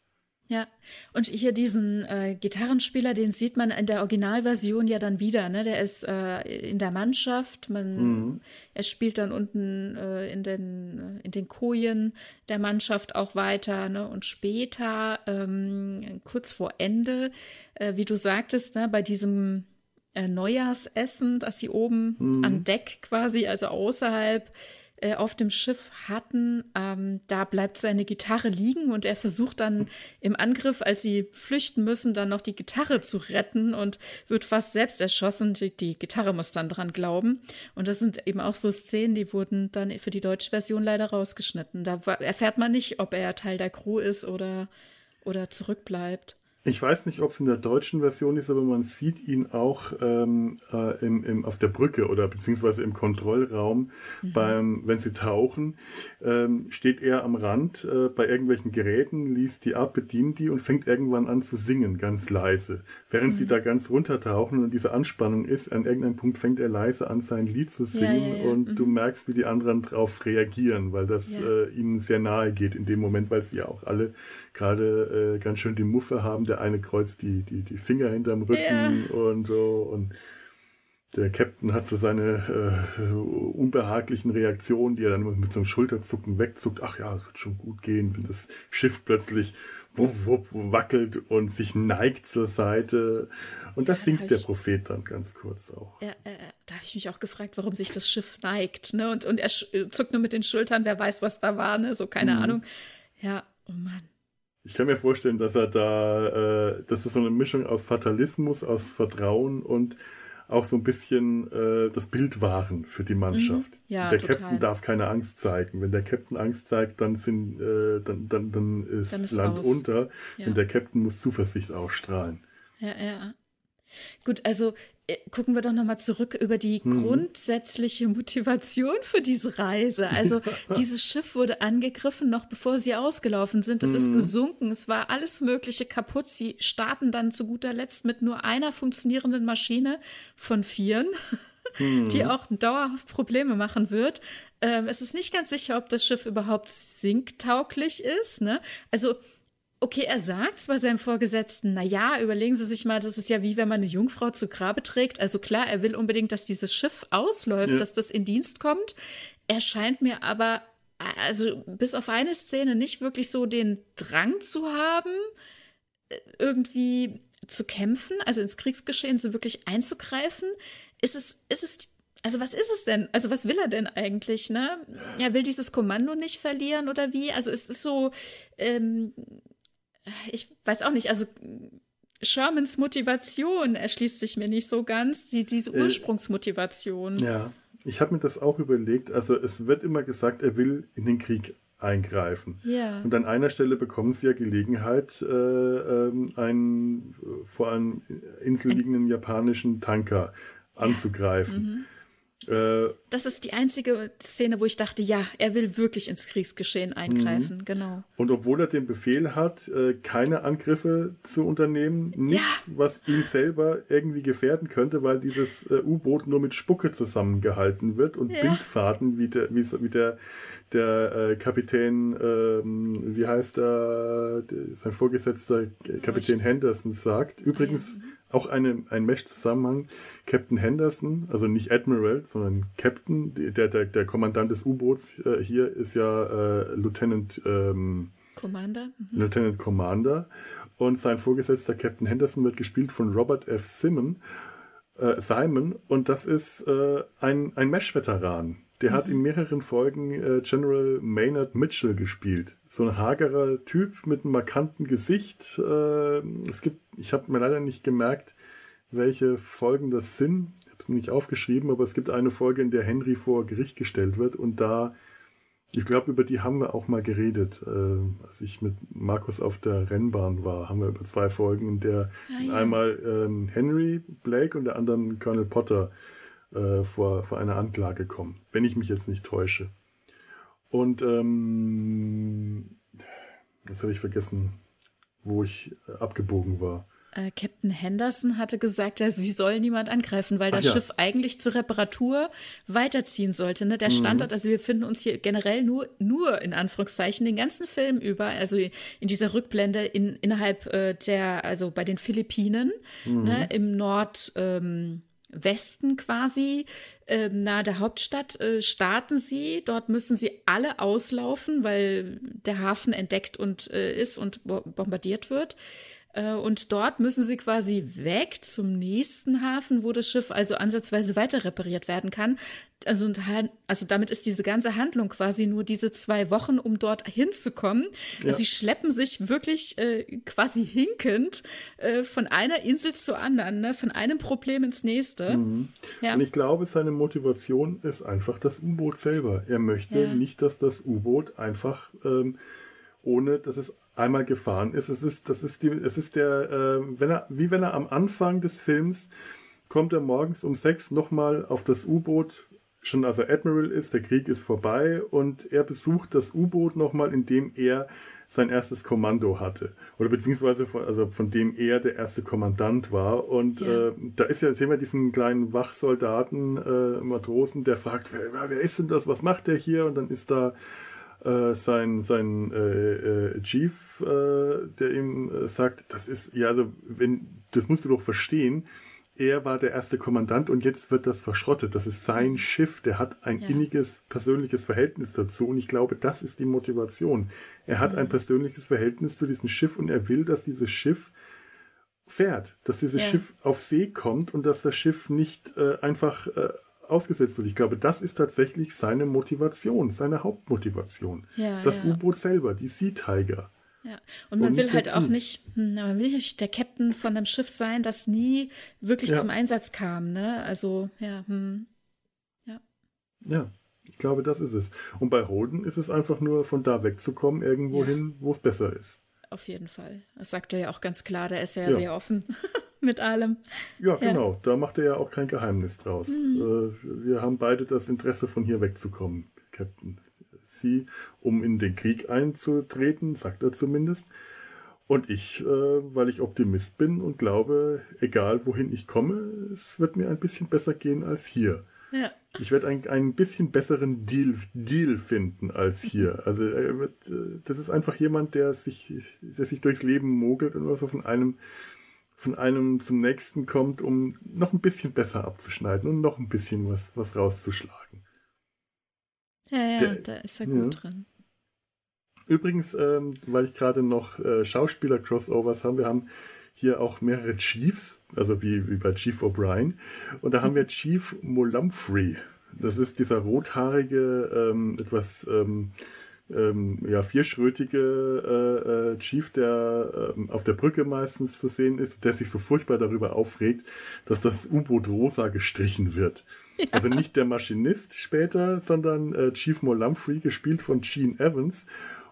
Ja, und hier diesen äh, Gitarrenspieler, den sieht man in der Originalversion ja dann wieder. Ne? Der ist äh, in der Mannschaft, man, mhm. er spielt dann unten äh, in, den, in den Kojen der Mannschaft auch weiter. Ne? Und später, ähm, kurz vor Ende, äh, wie du sagtest, ne, bei diesem äh, Neujahrsessen, das sie oben mhm. an Deck quasi, also außerhalb äh, auf dem Schiff hatten, ähm, da bleibt seine Gitarre liegen und er versucht dann im Angriff, als sie flüchten müssen, dann noch die Gitarre zu retten und wird fast selbst erschossen. Die, die Gitarre muss dann dran glauben. Und das sind eben auch so Szenen, die wurden dann für die deutsche Version leider rausgeschnitten. Da erfährt man nicht, ob er Teil der Crew ist oder, oder zurückbleibt. Ich weiß nicht, ob es in der deutschen Version ist, aber man sieht ihn auch ähm, äh, im, im, auf der Brücke oder beziehungsweise im Kontrollraum, mhm. beim, wenn sie tauchen, ähm, steht er am Rand äh, bei irgendwelchen Geräten, liest die ab, bedient die und fängt irgendwann an zu singen, ganz leise. Während mhm. sie da ganz runtertauchen und diese Anspannung ist, an irgendeinem Punkt fängt er leise an, sein Lied zu singen ja, ja, ja. und mhm. du merkst, wie die anderen drauf reagieren, weil das äh, ihnen sehr nahe geht in dem Moment, weil sie ja auch alle gerade äh, ganz schön die Muffe haben. Der eine kreuzt die, die, die Finger hinterm Rücken ja. und so. Und der Captain hat so seine äh, unbehaglichen Reaktionen, die er dann mit so einem Schulterzucken wegzuckt. Ach ja, es wird schon gut gehen, wenn das Schiff plötzlich wupp, wupp, wackelt und sich neigt zur Seite. Und das ja, singt der Prophet dann ganz kurz auch. Ja, äh, da habe ich mich auch gefragt, warum sich das Schiff neigt. Ne? Und, und er zuckt nur mit den Schultern, wer weiß, was da war, ne? so keine mhm. Ahnung. Ja, oh Mann. Ich kann mir vorstellen, dass er da, äh, das ist so eine Mischung aus Fatalismus, aus Vertrauen und auch so ein bisschen äh, das Bild wahren für die Mannschaft. Mhm. Ja, der total. Captain darf keine Angst zeigen. Wenn der Captain Angst zeigt, dann sind, äh, dann, dann, dann ist, dann ist Land aus. unter. Ja. Und der Captain muss Zuversicht ausstrahlen. Ja, ja. Gut, also gucken wir doch nochmal zurück über die hm. grundsätzliche Motivation für diese Reise. Also <laughs> dieses Schiff wurde angegriffen, noch bevor sie ausgelaufen sind. Es hm. ist mhm. gesunken, es war alles Mögliche kaputt. Sie starten dann zu guter Letzt mit nur einer funktionierenden Maschine von vieren. Hm. die auch dauerhaft Probleme machen wird. Ähm, es ist nicht ganz sicher, ob das Schiff überhaupt sinktauglich ist. Ne? Also Okay, er sagt's bei seinem Vorgesetzten, na ja, überlegen Sie sich mal, das ist ja wie wenn man eine Jungfrau zu Grabe trägt. Also klar, er will unbedingt, dass dieses Schiff ausläuft, ja. dass das in Dienst kommt. Er scheint mir aber, also bis auf eine Szene nicht wirklich so den Drang zu haben, irgendwie zu kämpfen, also ins Kriegsgeschehen so wirklich einzugreifen. Ist es, ist es also was ist es denn? Also was will er denn eigentlich? Ne? Er will dieses Kommando nicht verlieren oder wie? Also es ist so, ähm, ich weiß auch nicht, also Shermans Motivation erschließt sich mir nicht so ganz, die, diese äh, Ursprungsmotivation. Äh, ja, ich habe mir das auch überlegt. Also es wird immer gesagt, er will in den Krieg eingreifen. Ja. Und an einer Stelle bekommen sie ja Gelegenheit, äh, ähm, einen vor einem Insel liegenden japanischen Tanker anzugreifen. Ja. Mhm. Äh, das ist die einzige Szene, wo ich dachte, ja, er will wirklich ins Kriegsgeschehen eingreifen, mhm. genau. Und obwohl er den Befehl hat, äh, keine Angriffe zu unternehmen, nichts, ja. was ihn selber irgendwie gefährden könnte, weil dieses äh, U-Boot nur mit Spucke zusammengehalten wird und ja. Bindfaden, wie der, wie, der, der Kapitän, ähm, wie heißt er, sein Vorgesetzter Kapitän Henderson sagt. Übrigens, ja auch eine, ein Mesh-Zusammenhang. Captain Henderson, also nicht Admiral, sondern Captain, der, der, der Kommandant des U-Boots äh, hier ist ja äh, Lieutenant ähm, Commander. Mhm. Lieutenant Commander. Und sein Vorgesetzter Captain Henderson wird gespielt von Robert F. Simon. Äh, Simon und das ist äh, ein, ein Mesh-Veteran. Der mhm. hat in mehreren Folgen äh, General Maynard Mitchell gespielt. So ein hagerer Typ mit einem markanten Gesicht. Äh, es gibt, ich habe mir leider nicht gemerkt, welche Folgen das sind. Ich habe es nicht aufgeschrieben, aber es gibt eine Folge, in der Henry vor Gericht gestellt wird und da, ich glaube, über die haben wir auch mal geredet. Äh, als ich mit Markus auf der Rennbahn war, haben wir über zwei Folgen, in der ah, ja. einmal ähm, Henry Blake und der anderen Colonel Potter äh, vor, vor eine Anklage kommen, wenn ich mich jetzt nicht täusche. Und ähm, das habe ich vergessen, wo ich äh, abgebogen war. Äh, Captain Henderson hatte gesagt, ja, sie soll niemand angreifen, weil das ja. Schiff eigentlich zur Reparatur weiterziehen sollte. Ne? Der mhm. Standort, also wir finden uns hier generell nur, nur in Anführungszeichen den ganzen Film über, also in dieser Rückblende in, innerhalb äh, der, also bei den Philippinen, mhm. ne, im Nord. Ähm, Westen quasi, äh, nahe der Hauptstadt, äh, starten sie. Dort müssen sie alle auslaufen, weil der Hafen entdeckt und äh, ist und bombardiert wird. Äh, und dort müssen sie quasi weg zum nächsten Hafen, wo das Schiff also ansatzweise weiter repariert werden kann. Also, also damit ist diese ganze Handlung quasi nur diese zwei Wochen, um dort hinzukommen. Ja. Also sie schleppen sich wirklich äh, quasi hinkend äh, von einer Insel zur anderen, ne? von einem Problem ins nächste. Mhm. Ja. Und ich glaube, seine Motivation ist einfach das U-Boot selber. Er möchte ja. nicht, dass das U-Boot einfach ähm, ohne dass es einmal gefahren ist. Es ist, das ist die, es ist der, äh, wenn er, wie wenn er am Anfang des Films kommt er morgens um sechs nochmal auf das U-Boot, schon als er Admiral ist, der Krieg ist vorbei und er besucht das U-Boot nochmal, indem er sein erstes Kommando hatte. Oder beziehungsweise von, also von dem er der erste Kommandant war. Und ja. äh, da ist ja, sehen wir diesen kleinen Wachsoldaten, äh, Matrosen, der fragt, wer, wer ist denn das, was macht der hier? Und dann ist da äh, sein, sein äh, äh, Chief, äh, der ihm äh, sagt, das ist, ja, also, wenn, das musst du doch verstehen, er war der erste Kommandant und jetzt wird das verschrottet. Das ist sein mhm. Schiff, der hat ein ja. inniges persönliches Verhältnis dazu und ich glaube, das ist die Motivation. Er hat mhm. ein persönliches Verhältnis zu diesem Schiff und er will, dass dieses Schiff fährt, dass dieses ja. Schiff auf See kommt und dass das Schiff nicht äh, einfach äh, ausgesetzt wird. Ich glaube, das ist tatsächlich seine Motivation, seine Hauptmotivation. Ja, das ja. U-Boot selber, die Sea Tiger. Ja. Und man und will halt auch nicht, hm, man will nicht der Captain von einem Schiff sein, das nie wirklich ja. zum Einsatz kam, ne? Also, ja, hm. ja. Ja, ich glaube, das ist es. Und bei Holden ist es einfach nur von da wegzukommen, irgendwo hin, wo es besser ist. Auf jeden Fall. Das sagt er ja auch ganz klar, der ist ja, sehr offen. <laughs> mit allem. Ja, ja, genau. Da macht er ja auch kein Geheimnis draus. Mhm. Äh, wir haben beide das Interesse, von hier wegzukommen, Captain. Sie, um in den Krieg einzutreten, sagt er zumindest. Und ich, äh, weil ich Optimist bin und glaube, egal wohin ich komme, es wird mir ein bisschen besser gehen als hier. Ja. Ich werde ein, einen bisschen besseren Deal, Deal finden als hier. <laughs> Also wird, äh, das ist einfach jemand, der sich, der sich durchs Leben mogelt und was so von einem von einem zum nächsten kommt, um noch ein bisschen besser abzuschneiden und noch ein bisschen was, was rauszuschlagen. Ja, ja, Der, da ist er gut ja. drin. Übrigens, ähm, weil ich gerade noch äh, Schauspieler-Crossovers habe, wir haben hier auch mehrere Chiefs, also wie, wie bei Chief O'Brien. Und da haben wir Chief Molamfrey. Das ist dieser rothaarige, ähm, etwas ähm, ähm, ja, vierschrötige äh, äh, Chief, der äh, auf der Brücke meistens zu sehen ist, der sich so furchtbar darüber aufregt, dass das U-Boot rosa gestrichen wird. Ja. Also nicht der Maschinist später, sondern äh, Chief Molamfrey, gespielt von Gene Evans.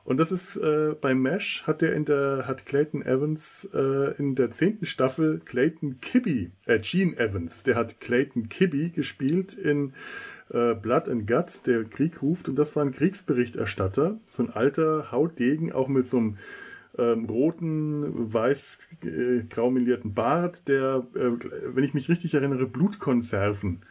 Und das ist äh, bei Mesh hat der in der hat Clayton Evans äh, in der zehnten Staffel Clayton Kibby, äh, Gene Evans, der hat Clayton Kibby gespielt in äh, Blood and Guts, der Krieg ruft. Und das war ein Kriegsberichterstatter, so ein alter Hautdegen, auch mit so einem ähm, roten, weiß äh, graumelierten Bart, der, äh, wenn ich mich richtig erinnere, Blutkonserven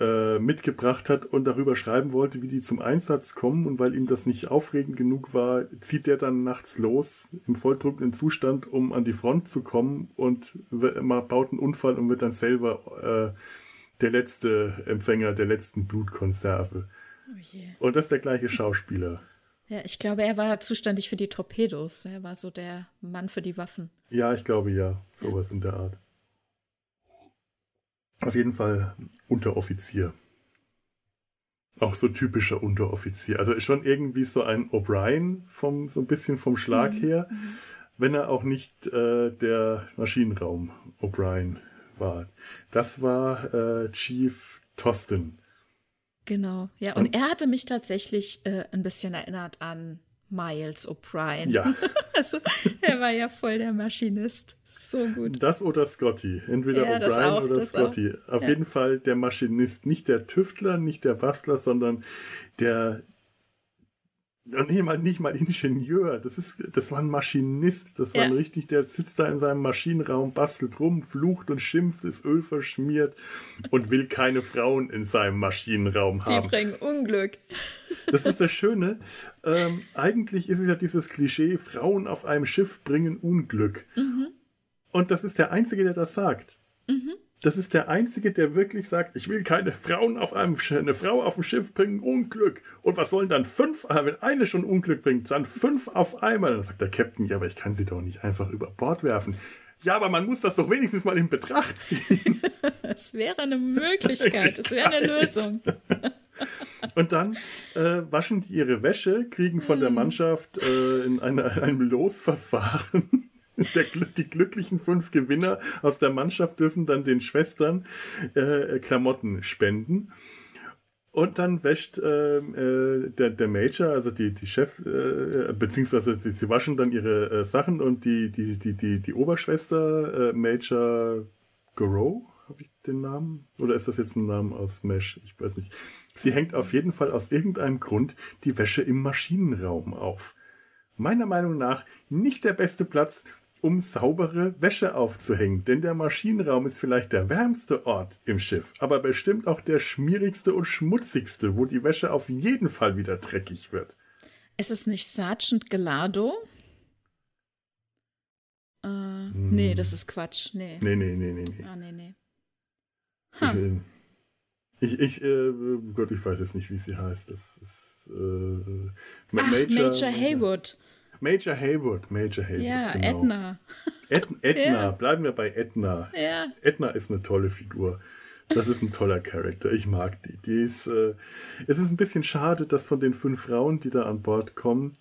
äh, mitgebracht hat und darüber schreiben wollte, wie die zum Einsatz kommen. Und weil ihm das nicht aufregend genug war, zieht der dann nachts los im volldruckenden Zustand, um an die Front zu kommen und baut einen Unfall und wird dann selber äh, der letzte Empfänger der letzten Blutkonserve. Oh und das ist der gleiche Schauspieler. <laughs> Ja, ich glaube, er war zuständig für die Torpedos. Er war so der Mann für die Waffen. Ja, ich glaube ja. Sowas ja. in der Art. Auf jeden Fall Unteroffizier. Auch so typischer Unteroffizier. Also schon irgendwie so ein O'Brien vom, so ein bisschen vom Schlag mhm. her, mhm. wenn er auch nicht äh, der Maschinenraum O'Brien war. Das war äh, Chief Tostin. Genau, ja. Und, und er hatte mich tatsächlich äh, ein bisschen erinnert an Miles O'Brien. Ja. <laughs> also, er war ja voll der Maschinist. So gut. Das oder Scotty. Entweder ja, O'Brien oder Scotty. Auch. Auf ja. jeden Fall der Maschinist. Nicht der Tüftler, nicht der Bastler, sondern der, Nee, mal, nicht mal Ingenieur. Das ist, das war ein Maschinist. Das war ja. richtig, der sitzt da in seinem Maschinenraum, bastelt rum, flucht und schimpft, ist Öl verschmiert und will keine Frauen in seinem Maschinenraum haben. Die bringen Unglück. Das ist das Schöne. Ähm, eigentlich ist es ja dieses Klischee, Frauen auf einem Schiff bringen Unglück. Mhm. Und das ist der Einzige, der das sagt. Mhm. Das ist der Einzige, der wirklich sagt, ich will keine Frauen auf einem eine Frau auf dem Schiff bringen, Unglück. Und was sollen dann fünf, äh, wenn eine schon Unglück bringt, dann fünf auf einmal. Dann sagt der Captain, ja, aber ich kann sie doch nicht einfach über Bord werfen. Ja, aber man muss das doch wenigstens mal in Betracht ziehen. <laughs> <laughs> Es wäre eine Möglichkeit, es wäre eine Lösung. <laughs> Und dann äh, waschen die ihre Wäsche, kriegen von der hm. Mannschaft äh, in eine, einem Losverfahren der, die glücklichen fünf Gewinner aus der Mannschaft dürfen dann den Schwestern äh, Klamotten spenden. Und dann wäscht äh, äh, der, der Major, also die, die Chef, äh, beziehungsweise sie, sie waschen dann ihre äh, Sachen und die, die, die, die, die Oberschwester, äh, Major Goro, habe ich den Namen? Oder ist das jetzt ein Name aus Mesh? Ich weiß nicht. Sie hängt auf jeden Fall aus irgendeinem Grund die Wäsche im Maschinenraum auf. Meiner Meinung nach nicht der beste Platz, um saubere Wäsche aufzuhängen, denn der Maschinenraum ist vielleicht der wärmste Ort im Schiff, aber bestimmt auch der schmierigste und schmutzigste, wo die Wäsche auf jeden Fall wieder dreckig wird. Ist es nicht Sergeant Gelado? Äh, hm. Nee, das ist Quatsch. Nee. Nee, nee, nee, nee. nee. Ah, nee, nee. Huh. Ich, ich, äh, Gott, ich weiß jetzt nicht, wie sie heißt. Das ist äh, Ach, Major, Major Haywood. Major Haywood, Major Haywood. Ja, genau. Edna. Ed, <laughs> Edna, ja. bleiben wir bei Edna. Ja. Edna ist eine tolle Figur. Das ist ein toller Charakter. Ich mag die. die ist, äh, es ist ein bisschen schade, dass von den fünf Frauen, die da an Bord kommen,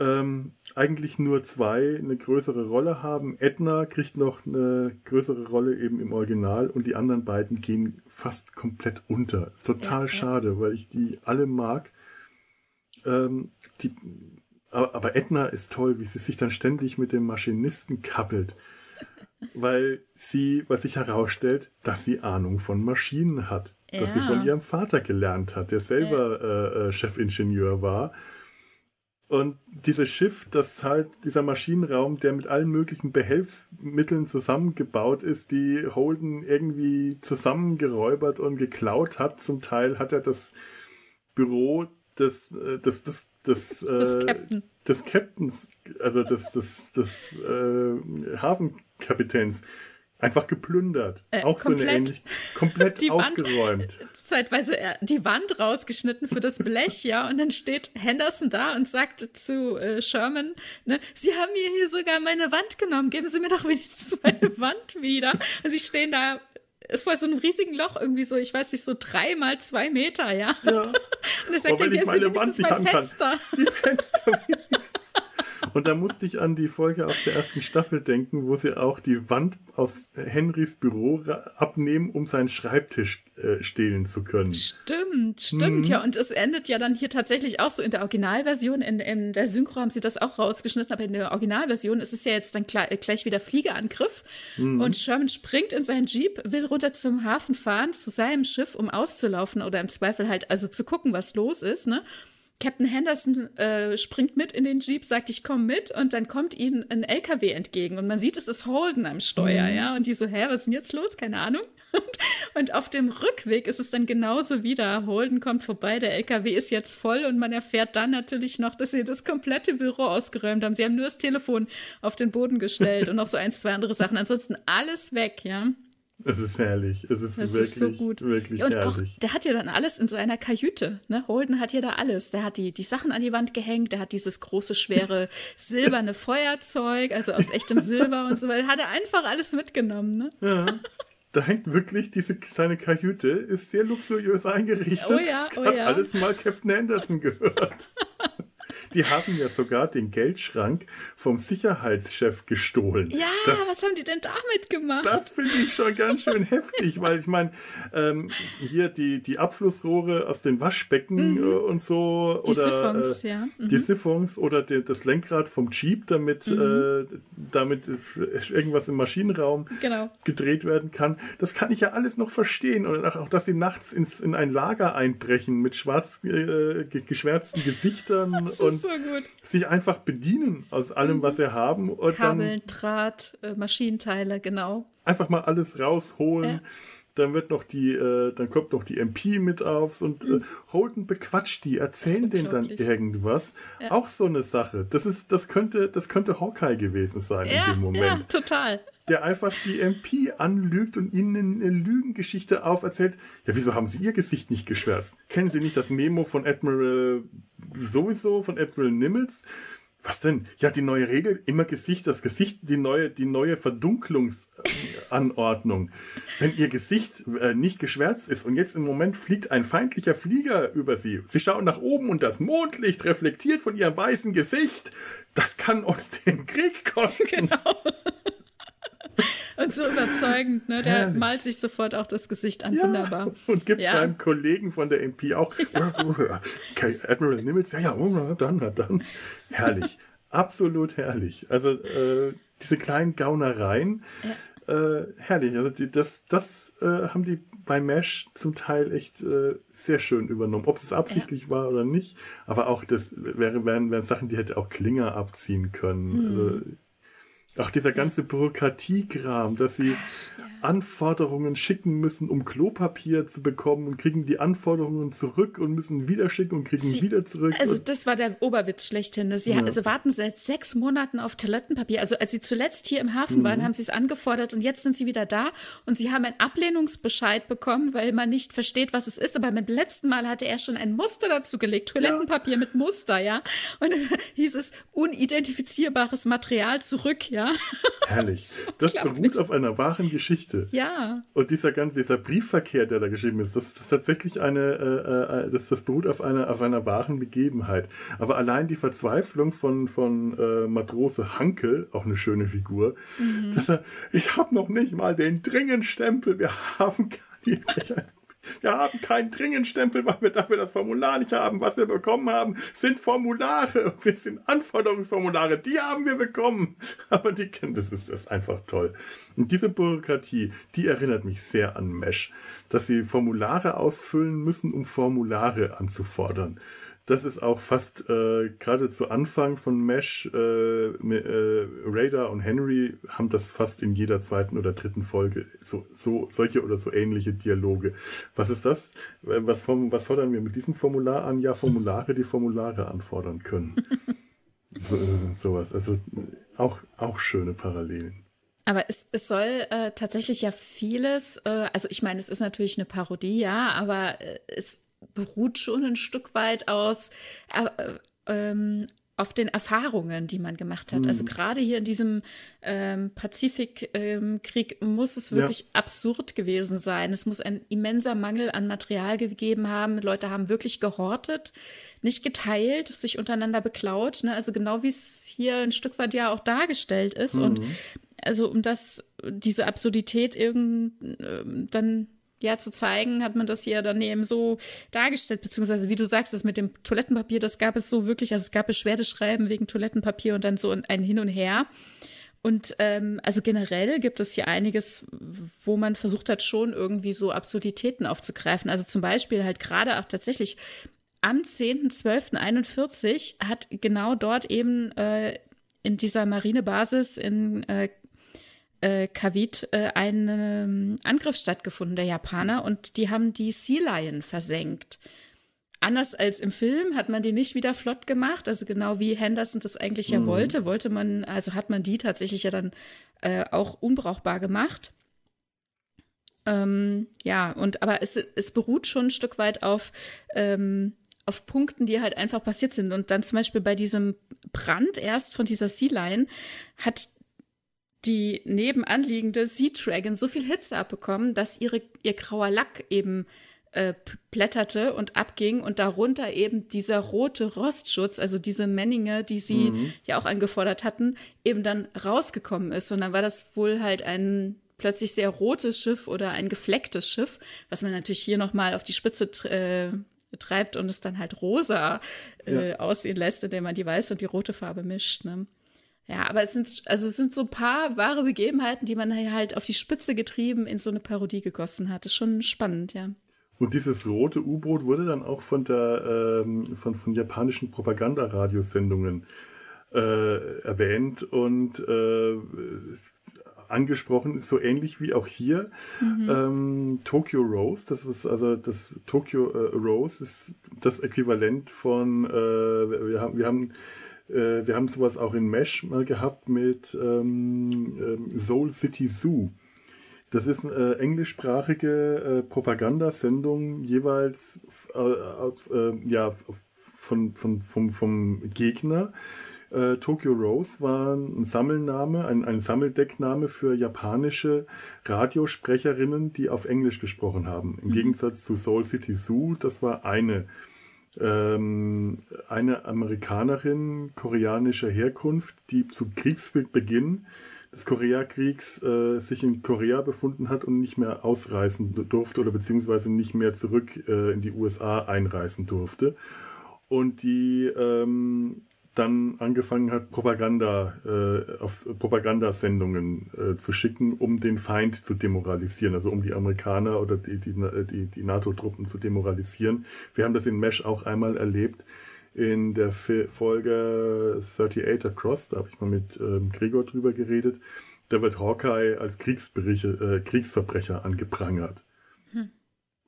ähm, eigentlich nur zwei eine größere Rolle haben. Edna kriegt noch eine größere Rolle eben im Original und die anderen beiden gehen fast komplett unter. Ist total ja, schade, weil ich die alle mag. Ähm, die, aber, aber Edna ist toll, wie sie sich dann ständig mit dem Maschinisten kappelt. Weil sie, was sich herausstellt, dass sie Ahnung von Maschinen hat. Ja. Dass sie von ihrem Vater gelernt hat, der selber äh, äh, Chefingenieur war. Und dieses Schiff, das halt, dieser Maschinenraum, der mit allen möglichen Behelfsmitteln zusammengebaut ist, die Holden irgendwie zusammengeräubert und geklaut hat. Zum Teil hat er das Büro des, äh, des, des des, äh, des, Captain. des Captains, also des, des, des äh, Hafenkapitäns, einfach geplündert. Äh, auch komplett, so eine ähnlich, komplett <laughs> die ausgeräumt. Wand, <laughs> zeitweise die Wand rausgeschnitten für das Blech, ja, und dann steht Henderson da und sagt zu äh, Sherman, ne, Sie haben mir hier sogar meine Wand genommen, geben Sie mir doch wenigstens meine Wand wieder. Und sie stehen da vor so einem riesigen Loch irgendwie so, ich weiß nicht, so drei mal zwei Meter, ja. ja. <laughs> Und er sagt dann, ja, meine Wand mein Fenster. Die Fenster <laughs> Und da musste ich an die Folge aus der ersten Staffel denken, wo sie auch die Wand aus Henrys Büro abnehmen, um seinen Schreibtisch äh, stehlen zu können. Stimmt, stimmt, mhm. ja. Und es endet ja dann hier tatsächlich auch so in der Originalversion. In, in der Synchro haben sie das auch rausgeschnitten, aber in der Originalversion ist es ja jetzt dann gleich, gleich wieder Fliegeangriff. Mhm. Und Sherman springt in seinen Jeep, will runter zum Hafen fahren, zu seinem Schiff, um auszulaufen oder im Zweifel halt also zu gucken, was los ist, ne? Captain Henderson äh, springt mit in den Jeep, sagt, ich komme mit und dann kommt ihnen ein LKW entgegen und man sieht, es ist Holden am Steuer, mhm. ja, und die so, hä, was ist denn jetzt los? Keine Ahnung. <laughs> Und, auf dem Rückweg ist es dann genauso wieder. Holden kommt vorbei, der LKW ist jetzt voll und man erfährt dann natürlich noch, dass sie das komplette Büro ausgeräumt haben. Sie haben nur das Telefon auf den Boden gestellt <laughs> und noch so ein, zwei andere Sachen. Ansonsten alles weg, ja. Es ist herrlich. Es ist das wirklich, ist so gut. wirklich und herrlich. Auch, der hat ja dann alles in seiner Kajüte. Ne? Holden hat ja da alles. Der hat die, die Sachen an die Wand gehängt, der hat dieses große, schwere, <laughs> silberne Feuerzeug, also aus echtem Silber und so weiter. Hat er einfach alles mitgenommen. Ne? Ja. Da hängt wirklich diese seine Kajüte, ist sehr luxuriös eingerichtet. Oh ja, oh das hat ja. alles mal Captain Anderson gehört. <laughs> Die haben ja sogar den Geldschrank vom Sicherheitschef gestohlen. Ja, das, was haben die denn damit gemacht? Das finde ich schon ganz schön <laughs> heftig, weil ich meine, ähm, hier die, die Abflussrohre aus den Waschbecken mhm. äh, und so. Die oder, Siphons, äh, ja. Mhm. Die Siphons oder die, das Lenkrad vom Jeep, damit, mhm. äh, damit irgendwas im Maschinenraum genau. gedreht werden kann. Das kann ich ja alles noch verstehen. Und auch, dass sie nachts ins, in ein Lager einbrechen mit schwarz äh, geschwärzten Gesichtern <laughs> und so sich einfach bedienen aus allem, mhm. was sie haben. Und Kabeln, dann Draht, äh, Maschinenteile, genau. Einfach mal alles rausholen. Ja. Dann wird noch die, äh, dann kommt noch die MP mit auf und mhm. äh, Holden bequatscht die, erzählen denen dann irgendwas. Ja. Auch so eine Sache. Das ist, das könnte, das könnte Hawkeye gewesen sein ja, in dem Moment. Ja, total der einfach die MP anlügt und ihnen eine Lügengeschichte auferzählt. Ja, wieso haben sie ihr Gesicht nicht geschwärzt? Kennen sie nicht das Memo von Admiral sowieso, von Admiral Nimitz? Was denn? Ja, die neue Regel, immer Gesicht, das Gesicht, die neue, die neue Verdunklungsanordnung. Wenn ihr Gesicht äh, nicht geschwärzt ist und jetzt im Moment fliegt ein feindlicher Flieger über sie, sie schauen nach oben und das Mondlicht reflektiert von ihrem weißen Gesicht, das kann uns den Krieg kosten. <laughs> Genau. <laughs> Und so überzeugend, ne? Der Herrlich. malt sich sofort auch das Gesicht an. Ja, Wunderbar. Und gibt ja. seinem Kollegen von der MP auch. <laughs> Ja. Okay, Admiral Nimitz, ja, ja, oh, dann, dann. Herrlich. Absolut herrlich. Also äh, diese kleinen Gaunereien. Äh, herrlich. Also die, das, das äh, haben die bei Mesh zum Teil echt äh, sehr schön übernommen. Ob es absichtlich ja. war oder nicht, aber auch das wäre, wären, wären Sachen, die hätte auch Klinger abziehen können. Mhm. Ach, dieser ganze Bürokratiekram, dass sie ja. Anforderungen schicken müssen, um Klopapier zu bekommen und kriegen die Anforderungen zurück und müssen wieder schicken und kriegen sie, wieder zurück. Also das war der Oberwitz schlechthin. Ne? Sie ja. also warten seit sechs Monaten auf Toilettenpapier. Also als sie zuletzt hier im Hafen mhm. waren, haben sie es angefordert und jetzt sind sie wieder da und sie haben einen Ablehnungsbescheid bekommen, weil man nicht versteht, was es ist. Aber beim letzten Mal hatte er schon ein Muster dazu gelegt, Toilettenpapier ja. mit Muster, ja. Und <laughs> hieß es unidentifizierbares Material zurück, ja. <laughs> Herrlich. Das beruht auf einer wahren Geschichte. Ja. Und dieser ganze, dieser Briefverkehr, der da geschrieben ist, das, das ist tatsächlich eine, äh, äh, das, das beruht auf einer, auf einer wahren Begebenheit. Aber allein die Verzweiflung von, von äh, Matrose Hankel, auch eine schöne Figur, mhm. dass er, ich habe noch nicht mal den Dringenstempel, wir haben gar nicht. Wir haben keinen Dringendstempel, weil wir dafür das Formular nicht haben. Was wir bekommen haben, sind Formulare. Wir sind Anforderungsformulare. Die haben wir bekommen. Aber die kennen, das ist, das ist einfach toll. Und diese Bürokratie, die erinnert mich sehr an Mesh. Dass sie Formulare ausfüllen müssen, um Formulare anzufordern das ist auch fast äh, gerade zu Anfang von Mesh, äh, äh, Raider und Henry haben das fast in jeder zweiten oder dritten Folge, so, so solche oder so ähnliche Dialoge. Was ist das? Äh, was, vom, was fordern wir mit diesem Formular an? Ja, Formulare, die Formulare anfordern können. <laughs> so, sowas. Also auch, auch schöne Parallelen. Aber es, es soll äh, tatsächlich ja vieles, äh, also ich meine, es ist natürlich eine Parodie, ja, aber äh, es beruht schon ein Stück weit aus äh, ähm, auf den Erfahrungen, die man gemacht hat. Also mhm. Also gerade hier in diesem ähm, Pazifikkrieg ähm, muss es wirklich ja. absurd gewesen sein. Es muss ein immenser Mangel an Material gegeben haben. Leute haben wirklich gehortet, nicht geteilt, sich untereinander beklaut. Ne? Also genau wie es hier ein Stück weit ja auch dargestellt ist. Mhm. Und also um das, diese Absurdität irgend, äh, dann ja zu zeigen, hat man das hier dann eben so dargestellt, beziehungsweise wie du sagst, das mit dem Toilettenpapier, das gab es so wirklich, also es gab Beschwerdeschreiben wegen Toilettenpapier und dann so ein Hin und Her. Und ähm, also generell gibt es hier einiges, wo man versucht hat, schon irgendwie so Absurditäten aufzugreifen. Also zum Beispiel halt gerade auch tatsächlich am 10.12.41 hat genau dort eben äh, in dieser Marinebasis in äh, äh, Kavit äh, ein ähm, Angriff stattgefunden der Japaner und die haben die Sea Lion versenkt. Anders als im Film hat man die nicht wieder flott gemacht, also genau wie Henderson das eigentlich ja mhm. wollte, wollte man, also hat man die tatsächlich ja dann äh, auch unbrauchbar gemacht. Ähm, ja, und aber es, es beruht schon ein Stück weit auf, ähm, auf Punkten, die halt einfach passiert sind. Und dann zum Beispiel bei diesem Brand erst von dieser Sea Line hat die nebenanliegende Sea Dragon so viel Hitze abbekommen, dass ihre, ihr grauer Lack eben äh, plätterte und abging und darunter eben dieser rote Rostschutz, also diese Menninge, die sie mhm. ja auch angefordert hatten, eben dann rausgekommen ist. Und dann war das wohl halt ein plötzlich sehr rotes Schiff oder ein geflecktes Schiff, was man natürlich hier nochmal auf die Spitze äh, treibt und es dann halt rosa äh, ja. aussehen lässt, indem man die weiße und die rote Farbe mischt. Ne? Ja, aber es sind, also es sind so ein paar wahre Begebenheiten, die man halt auf die Spitze getrieben in so eine Parodie gegossen hat. Das ist schon spannend, ja. Und dieses rote U-Boot wurde dann auch von der ähm, von, von japanischen Propagandaradiosendungen äh, erwähnt und äh, angesprochen ist so ähnlich wie auch hier mhm. ähm, Tokyo Rose. Das ist also das Tokyo äh, Rose ist das Äquivalent von äh, wir haben wir haben äh, wir haben sowas auch in Mesh mal gehabt mit ähm, ähm Soul City Zoo. Das ist eine äh, englischsprachige äh, Propagandasendung, jeweils äh, äh, ja, von, von, vom, vom Gegner. Äh, Tokyo Rose war ein Sammelname, ein, ein Sammeldeckname für japanische Radiosprecherinnen, die auf Englisch gesprochen haben. Im mhm. Gegensatz zu Soul City Zoo, das war eine ähm, eine Amerikanerin koreanischer Herkunft, die zu Kriegsbeginn des Koreakriegs äh, sich in Korea befunden hat und nicht mehr ausreisen durfte oder beziehungsweise nicht mehr zurück äh, in die USA einreisen durfte. Und die ähm, dann angefangen hat, Propaganda, äh, auf Propagandasendungen äh, zu schicken, um den Feind zu demoralisieren, also um die Amerikaner oder die, die, die, die NATO-Truppen zu demoralisieren. Wir haben das in Mesh auch einmal erlebt in der Folge 38 Across, da habe ich mal mit ähm, Gregor drüber geredet. Da wird Hawkeye als äh, Kriegsverbrecher angeprangert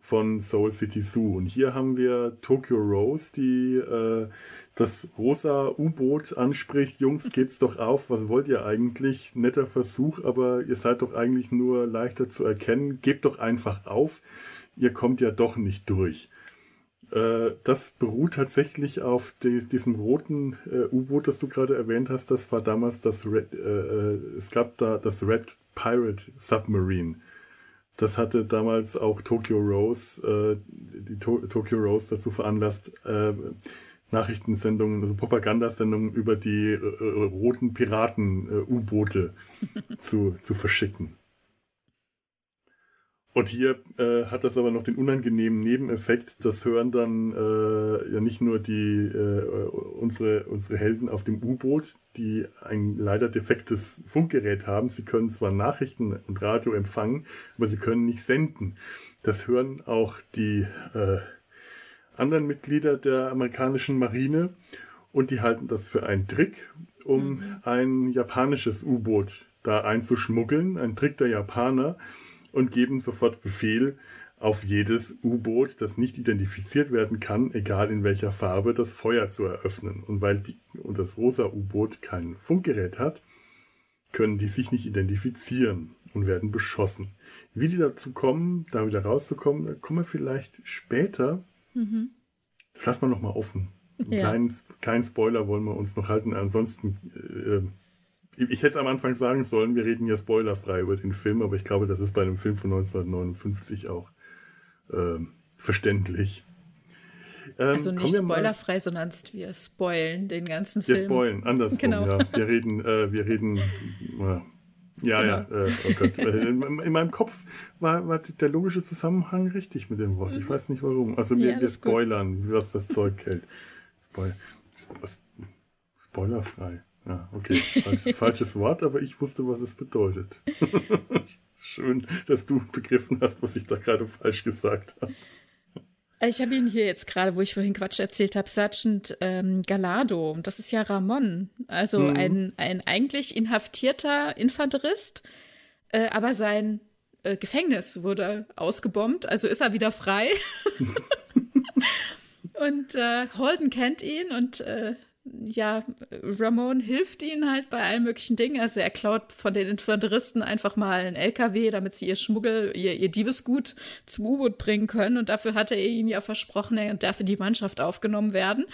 von Soul City Zoo. Und hier haben wir Tokyo Rose, die äh, das rosa U-Boot anspricht. Jungs, geht's doch auf. Was wollt ihr eigentlich? Netter Versuch, aber ihr seid doch eigentlich nur leichter zu erkennen. Gebt doch einfach auf. Ihr kommt ja doch nicht durch. Äh, das beruht tatsächlich auf die, diesem roten äh, U-Boot, das du gerade erwähnt hast. Das war damals das Red, äh, äh es gab da das Red Pirate Submarine. Das hatte damals auch Tokyo Rose, die to Tokyo Rose dazu veranlasst, Nachrichtensendungen, also Propagandasendungen über die äh, roten Piraten-U-Boote äh, <laughs> zu, zu verschicken. Und hier äh, hat das aber noch den unangenehmen Nebeneffekt, das hören dann äh, ja nicht nur die äh, unsere, unsere Helden auf dem U-Boot, die ein leider defektes Funkgerät haben. Sie können zwar Nachrichten und Radio empfangen, aber sie können nicht senden. Das hören auch die äh, anderen Mitglieder der amerikanischen Marine und die halten das für einen Trick, um mhm. ein japanisches U-Boot da einzuschmuggeln, ein Trick der Japaner und geben sofort Befehl, auf jedes U-Boot, das nicht identifiziert werden kann, egal in welcher Farbe, das Feuer zu eröffnen. Und weil die, und das rosa U-Boot kein Funkgerät hat, können die sich nicht identifizieren und werden beschossen. Wie die dazu kommen, da wieder rauszukommen, kommen wir vielleicht später. Mhm. Das lassen wir nochmal offen. Einen ja. kleinen, kleinen Spoiler wollen wir uns noch halten. Ansonsten, äh, ich hätte am Anfang sagen sollen, wir reden ja spoilerfrei über den Film, aber ich glaube, das ist bei einem Film von 1959 auch äh, verständlich. Ähm, also nicht spoilerfrei, sondern wir spoilen den ganzen Film. Wir spoilen, andersrum, genau. ja. Wir reden, äh, wir reden, äh, ja, genau. ja, äh, oh Gott. Äh, in, in, meinem Kopf war, war der logische Zusammenhang richtig mit dem Wort. Ich mhm. weiß nicht warum. Also wir, ja, wir spoilern, gut. was das Zeug hält. Spoil Spoilerfrei. Ja, okay. Falsches, <laughs> falsches Wort, aber ich wusste, was es bedeutet. <laughs> Schön, dass du begriffen hast, was ich da gerade falsch gesagt habe. Ich habe ihn hier jetzt gerade, wo ich vorhin Quatsch erzählt habe, Sergeant ähm, Galado. Das ist ja Ramon. Also mhm. ein, ein eigentlich inhaftierter Infanterist, äh, aber sein äh, Gefängnis wurde ausgebombt, also ist er wieder frei. <laughs> <laughs> und äh, Holden kennt ihn und äh, ja, Ramon hilft ihnen halt bei allen möglichen Dingen. Also er klaut von den Infanteristen einfach mal einen LKW, damit sie ihr Schmuggel, ihr, ihr Diebesgut zum U-Boot bringen können. Und dafür hatte er ihnen ja versprochen, er darf in die Mannschaft aufgenommen werden.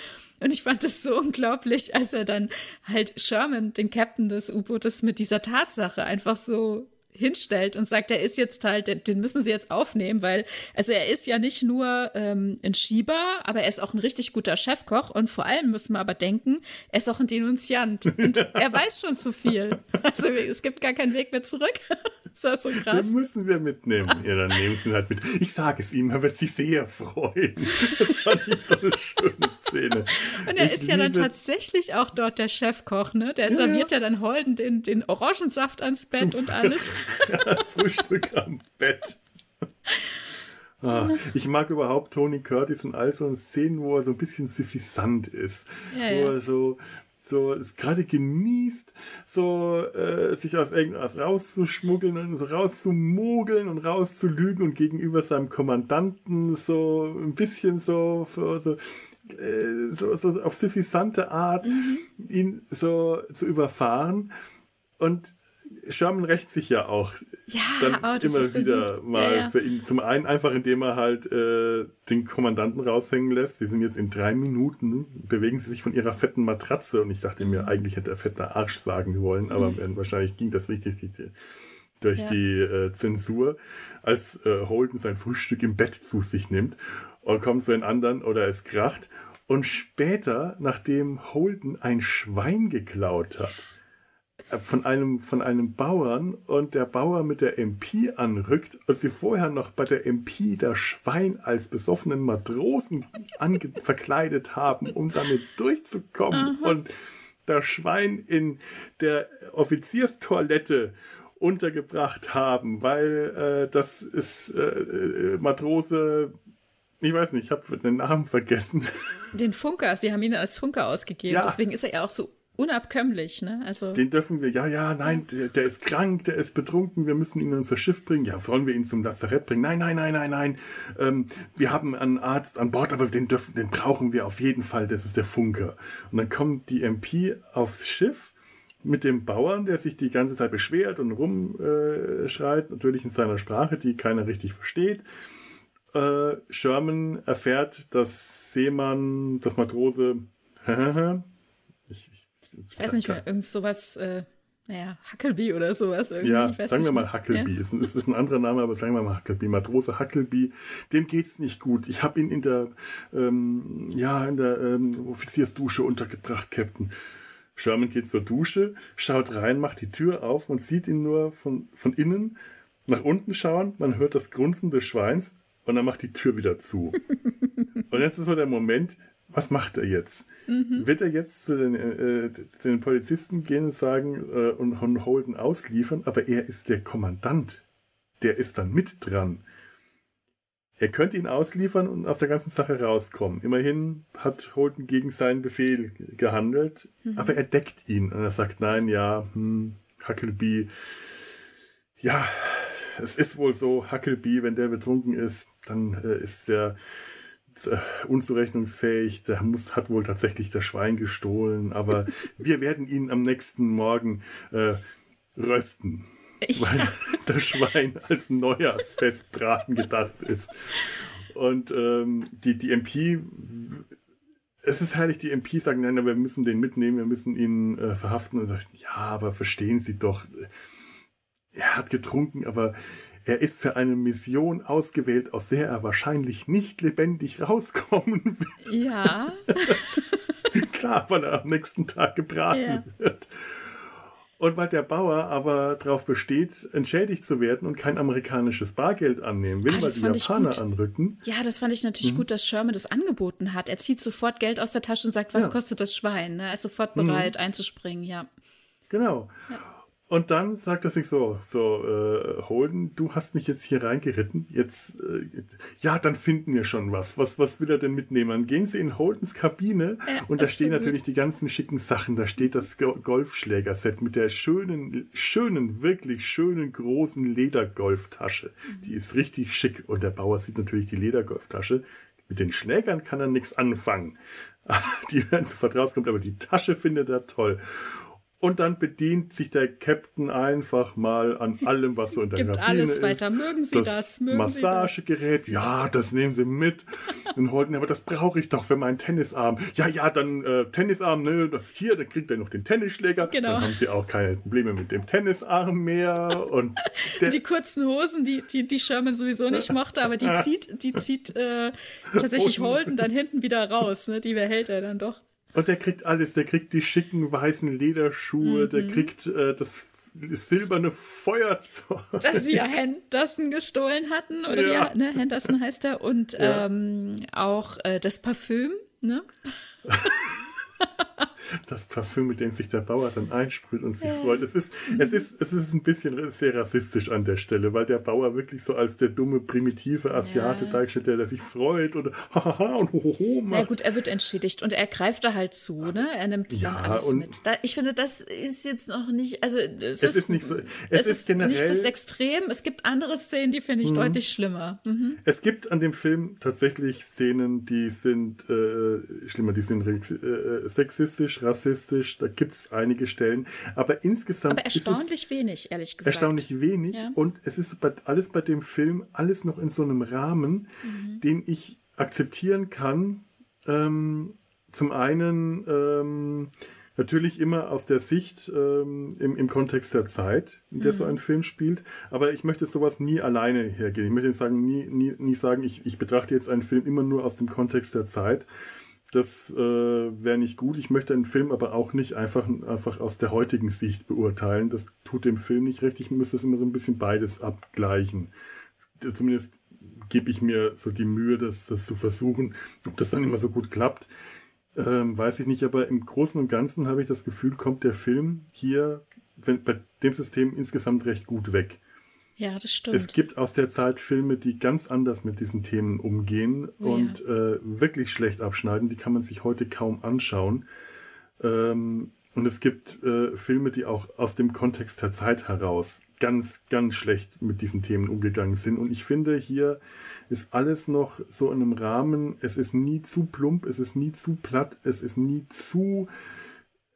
Und ich fand das so unglaublich, als er dann halt Sherman, den Captain des U-Bootes, mit dieser Tatsache einfach so hinstellt und sagt, er ist jetzt halt, den müssen sie jetzt aufnehmen, weil, also er ist ja nicht nur ähm, ein Schieber, aber er ist auch ein richtig guter Chefkoch und vor allem müssen wir aber denken, er ist auch ein Denunziant und <laughs> er weiß schon zu viel. Also es gibt gar keinen Weg mehr zurück. <laughs> das ist so krass. Den müssen wir mitnehmen. Ja, dann nehmen sie ihn halt mit. Ich sage es ihm, er wird sich sehr freuen. Das fand ich so eine schöne Szene. Und er ich ist ja dann tatsächlich auch dort der Chefkoch, ne? Der ja, serviert ja. dann Holden den, den Orangensaft ans Bett und alles. <laughs> Frühstück am Bett. Ah, ich mag überhaupt Tony Curtis und all so Szenen, wo er so ein bisschen suffisant ist. Ja, wo er so, so es gerade genießt, so äh, sich aus irgendwas rauszuschmuggeln und so rauszumogeln und rauszulügen und gegenüber seinem Kommandanten so ein bisschen so, so, so äh, so, so auf suffisante Art mhm. ihn so zu überfahren. Und Sherman rächt sich ja auch ja, dann oh, immer so wieder gut. mal ja, ja. für ihn. Zum einen einfach, indem er halt äh, den Kommandanten raushängen lässt. Sie sind jetzt in drei Minuten, bewegen sie sich von ihrer fetten Matratze und ich dachte mir, mhm. eigentlich hätte er fetter Arsch sagen wollen, aber mhm. wahrscheinlich ging das die, durch ja. die äh, Zensur, als äh, Holden sein Frühstück im Bett zu sich nimmt und kommt zu den anderen oder es kracht. Und später, nachdem Holden ein Schwein geklaut hat, von einem, von einem Bauern und der Bauer mit der MP anrückt und sie vorher noch bei der MP das Schwein als besoffenen Matrosen <laughs> verkleidet haben, um damit durchzukommen Aha. und das Schwein in der Offizierstoilette untergebracht haben, weil äh, das ist äh, äh Matrose ich weiß nicht, ich habe den Namen vergessen. Den Funker, sie haben ihn als Funker ausgegeben, ja. deswegen ist er ja auch so unabkömmlich, ne? Also den dürfen wir, ja, ja, nein, der, der, ist krank, der ist betrunken, wir müssen ihn in unser Schiff bringen. Ja, wollen wir ihn zum Lazarett bringen? Nein, nein, nein, nein, nein. Ähm, wir haben einen Arzt an Bord, aber den dürfen, den brauchen wir auf jeden Fall. Das ist der Funker. Und dann kommt die MP aufs Schiff mit dem Bauern, der sich die ganze Zeit beschwert und rumschreit, äh, natürlich in seiner Sprache, die keiner richtig versteht. Äh, Sherman erfährt, dass Seemann, das Matrose, <laughs> ich, ich ich weiß nicht mehr, irgend sowas, äh, naja, Huckleby oder sowas irgendwie. Ja, sagen wir mal Huckleby. Ja? Es, ist, ist ein anderer Name, aber sagen wir mal Huckleby. Matrose Huckleby, dem geht's nicht gut. Ich habe ihn in der, ähm, ja, in der ähm, Offiziersdusche untergebracht, Captain. Sherman geht zur Dusche, schaut rein, macht die Tür auf und sieht ihn nur von, von innen nach unten schauen. Man hört das Grunzen des Schweins und dann macht die Tür wieder zu. <laughs> und jetzt ist so der Moment, was macht er jetzt? Mhm. Wird er jetzt zu den, äh, den Polizisten gehen und sagen äh, und Holden ausliefern, aber er ist der Kommandant. Der ist dann mit dran. Er könnte ihn ausliefern und aus der ganzen Sache rauskommen. Immerhin hat Holden gegen seinen Befehl gehandelt, mhm. aber er deckt ihn und er sagt, nein, ja, hm, Huckleby, ja, es ist wohl so, Huckleby, wenn der betrunken ist, dann äh, ist der unzurechnungsfähig, der muss, hat wohl tatsächlich das Schwein gestohlen, aber <laughs> wir werden ihn am nächsten Morgen äh, rösten. Ja. Weil <laughs> das Schwein als Neujahrsfestbraten gedacht ist. Und ähm, die, die MP es ist herrlich, die MPs sagen, nein, wir müssen den mitnehmen, wir müssen ihn äh, verhaften. Und sagt, ja, aber verstehen Sie doch, er hat getrunken, aber er ist für eine Mission ausgewählt, aus der er wahrscheinlich nicht lebendig rauskommen <laughs> will. Ja. <laughs> Klar, weil er am nächsten Tag gebraten ja. wird. Und weil der Bauer aber darauf besteht, entschädigt zu werden und kein amerikanisches Bargeld annehmen will, ah, weil die Japaner anrücken. Ja, das fand ich natürlich mhm. gut, dass Sherman das angeboten hat. Er zieht sofort Geld aus der Tasche und sagt, was ja. kostet das Schwein? Ne? Er ist sofort bereit mhm. einzuspringen, ja. Genau. Ja. Und dann sagt er sich so, so, äh, Holden, du hast mich jetzt hier reingeritten. Jetzt, äh, ja, dann finden wir schon was. Was, was will er denn mitnehmen? Dann gehen sie in Holdens Kabine ja, und da stehen so natürlich die ganzen schicken Sachen. Da steht das Golfschlägerset mit der schönen, schönen, wirklich schönen großen Ledergolftasche. Mhm. Die ist richtig schick. Und der Bauer sieht natürlich die Ledergolftasche. Mit den Schlägern kann er nichts anfangen. <laughs> Die werden sofort rauskommt, aber die Tasche findet er toll. Und dann bedient sich der Captain einfach mal an allem, was so in der Gibt Kabine alles ist. weiter. Mögen Sie das? das? Mögen Massagegerät, Sie das? ja, das nehmen Sie mit. Und Holden, aber das brauche ich doch für meinen Tennisarm. Ja, ja, dann äh, Tennisarm, ne, hier, dann kriegt er noch den Tennisschläger. Genau. Dann haben Sie auch keine Probleme mit dem Tennisarm mehr. Und <laughs> die kurzen Hosen, die, die, die Sherman sowieso nicht mochte, aber die zieht, die zieht äh, tatsächlich Holden dann hinten wieder raus. Ne? Die behält er dann doch. Und der kriegt alles. Der kriegt die schicken weißen Lederschuhe, mhm. der kriegt äh, das silberne Feuerzeug. Das sie ja <laughs> Henderson gestohlen hatten, oder ja. wie ne? Henderson heißt er. Und ja. ähm, auch äh, das Parfüm, ne? <laughs> das Parfüm, mit dem sich der Bauer dann einsprüht und sich freut. Es ist, es, ist, es ist ein bisschen sehr rassistisch an der Stelle, weil der Bauer wirklich so als der dumme, primitive Asiate ja. dargestellt, der, der sich freut und hahaha und hohoho macht. Na gut, er wird entschädigt und er greift da halt zu, ne? Er nimmt ja, dann alles mit. Da, ich finde, das ist jetzt noch nicht, also es, es ist, ist, nicht so, es, es ist, generell, nicht das Extrem. Es gibt andere Szenen, die finde ich mhm. deutlich schlimmer. Mhm. Es gibt an dem Film tatsächlich Szenen, die sind äh, schlimmer, die sind äh, sexistisch, rassistisch, da gibt es einige Stellen. Aber insgesamt. Aber erstaunlich wenig, ehrlich gesagt. Erstaunlich wenig. Ja. Und es ist bei, alles bei dem Film, alles noch in so einem Rahmen, mhm. den ich akzeptieren kann. Ähm, zum einen ähm, natürlich immer aus der Sicht ähm, im, im Kontext der Zeit, in der mhm. so ein Film spielt. Aber ich möchte sowas nie alleine hergehen. Ich möchte sagen, nie, nie, nie sagen, ich, ich betrachte jetzt einen Film immer nur aus dem Kontext der Zeit, das äh, wäre nicht gut. Ich möchte einen Film aber auch nicht einfach, einfach aus der heutigen Sicht beurteilen. Das tut dem Film nicht recht. Ich muss das immer so ein bisschen beides abgleichen. Zumindest gebe ich mir so die Mühe, das, das zu versuchen. Ob das dann immer so gut klappt, ähm, weiß ich nicht. Aber im Großen und Ganzen habe ich das Gefühl, kommt der Film hier wenn, bei dem System insgesamt recht gut weg. Ja, das stimmt. Es gibt aus der Zeit Filme, die ganz anders mit diesen Themen umgehen oh, und ja. äh, wirklich schlecht abschneiden. Die kann man sich heute kaum anschauen. Ähm, und es gibt äh, Filme, die auch aus dem Kontext der Zeit heraus ganz, ganz schlecht mit diesen Themen umgegangen sind. Und ich finde, hier ist alles noch so in einem Rahmen. Es ist nie zu plump, es ist nie zu platt, es ist nie zu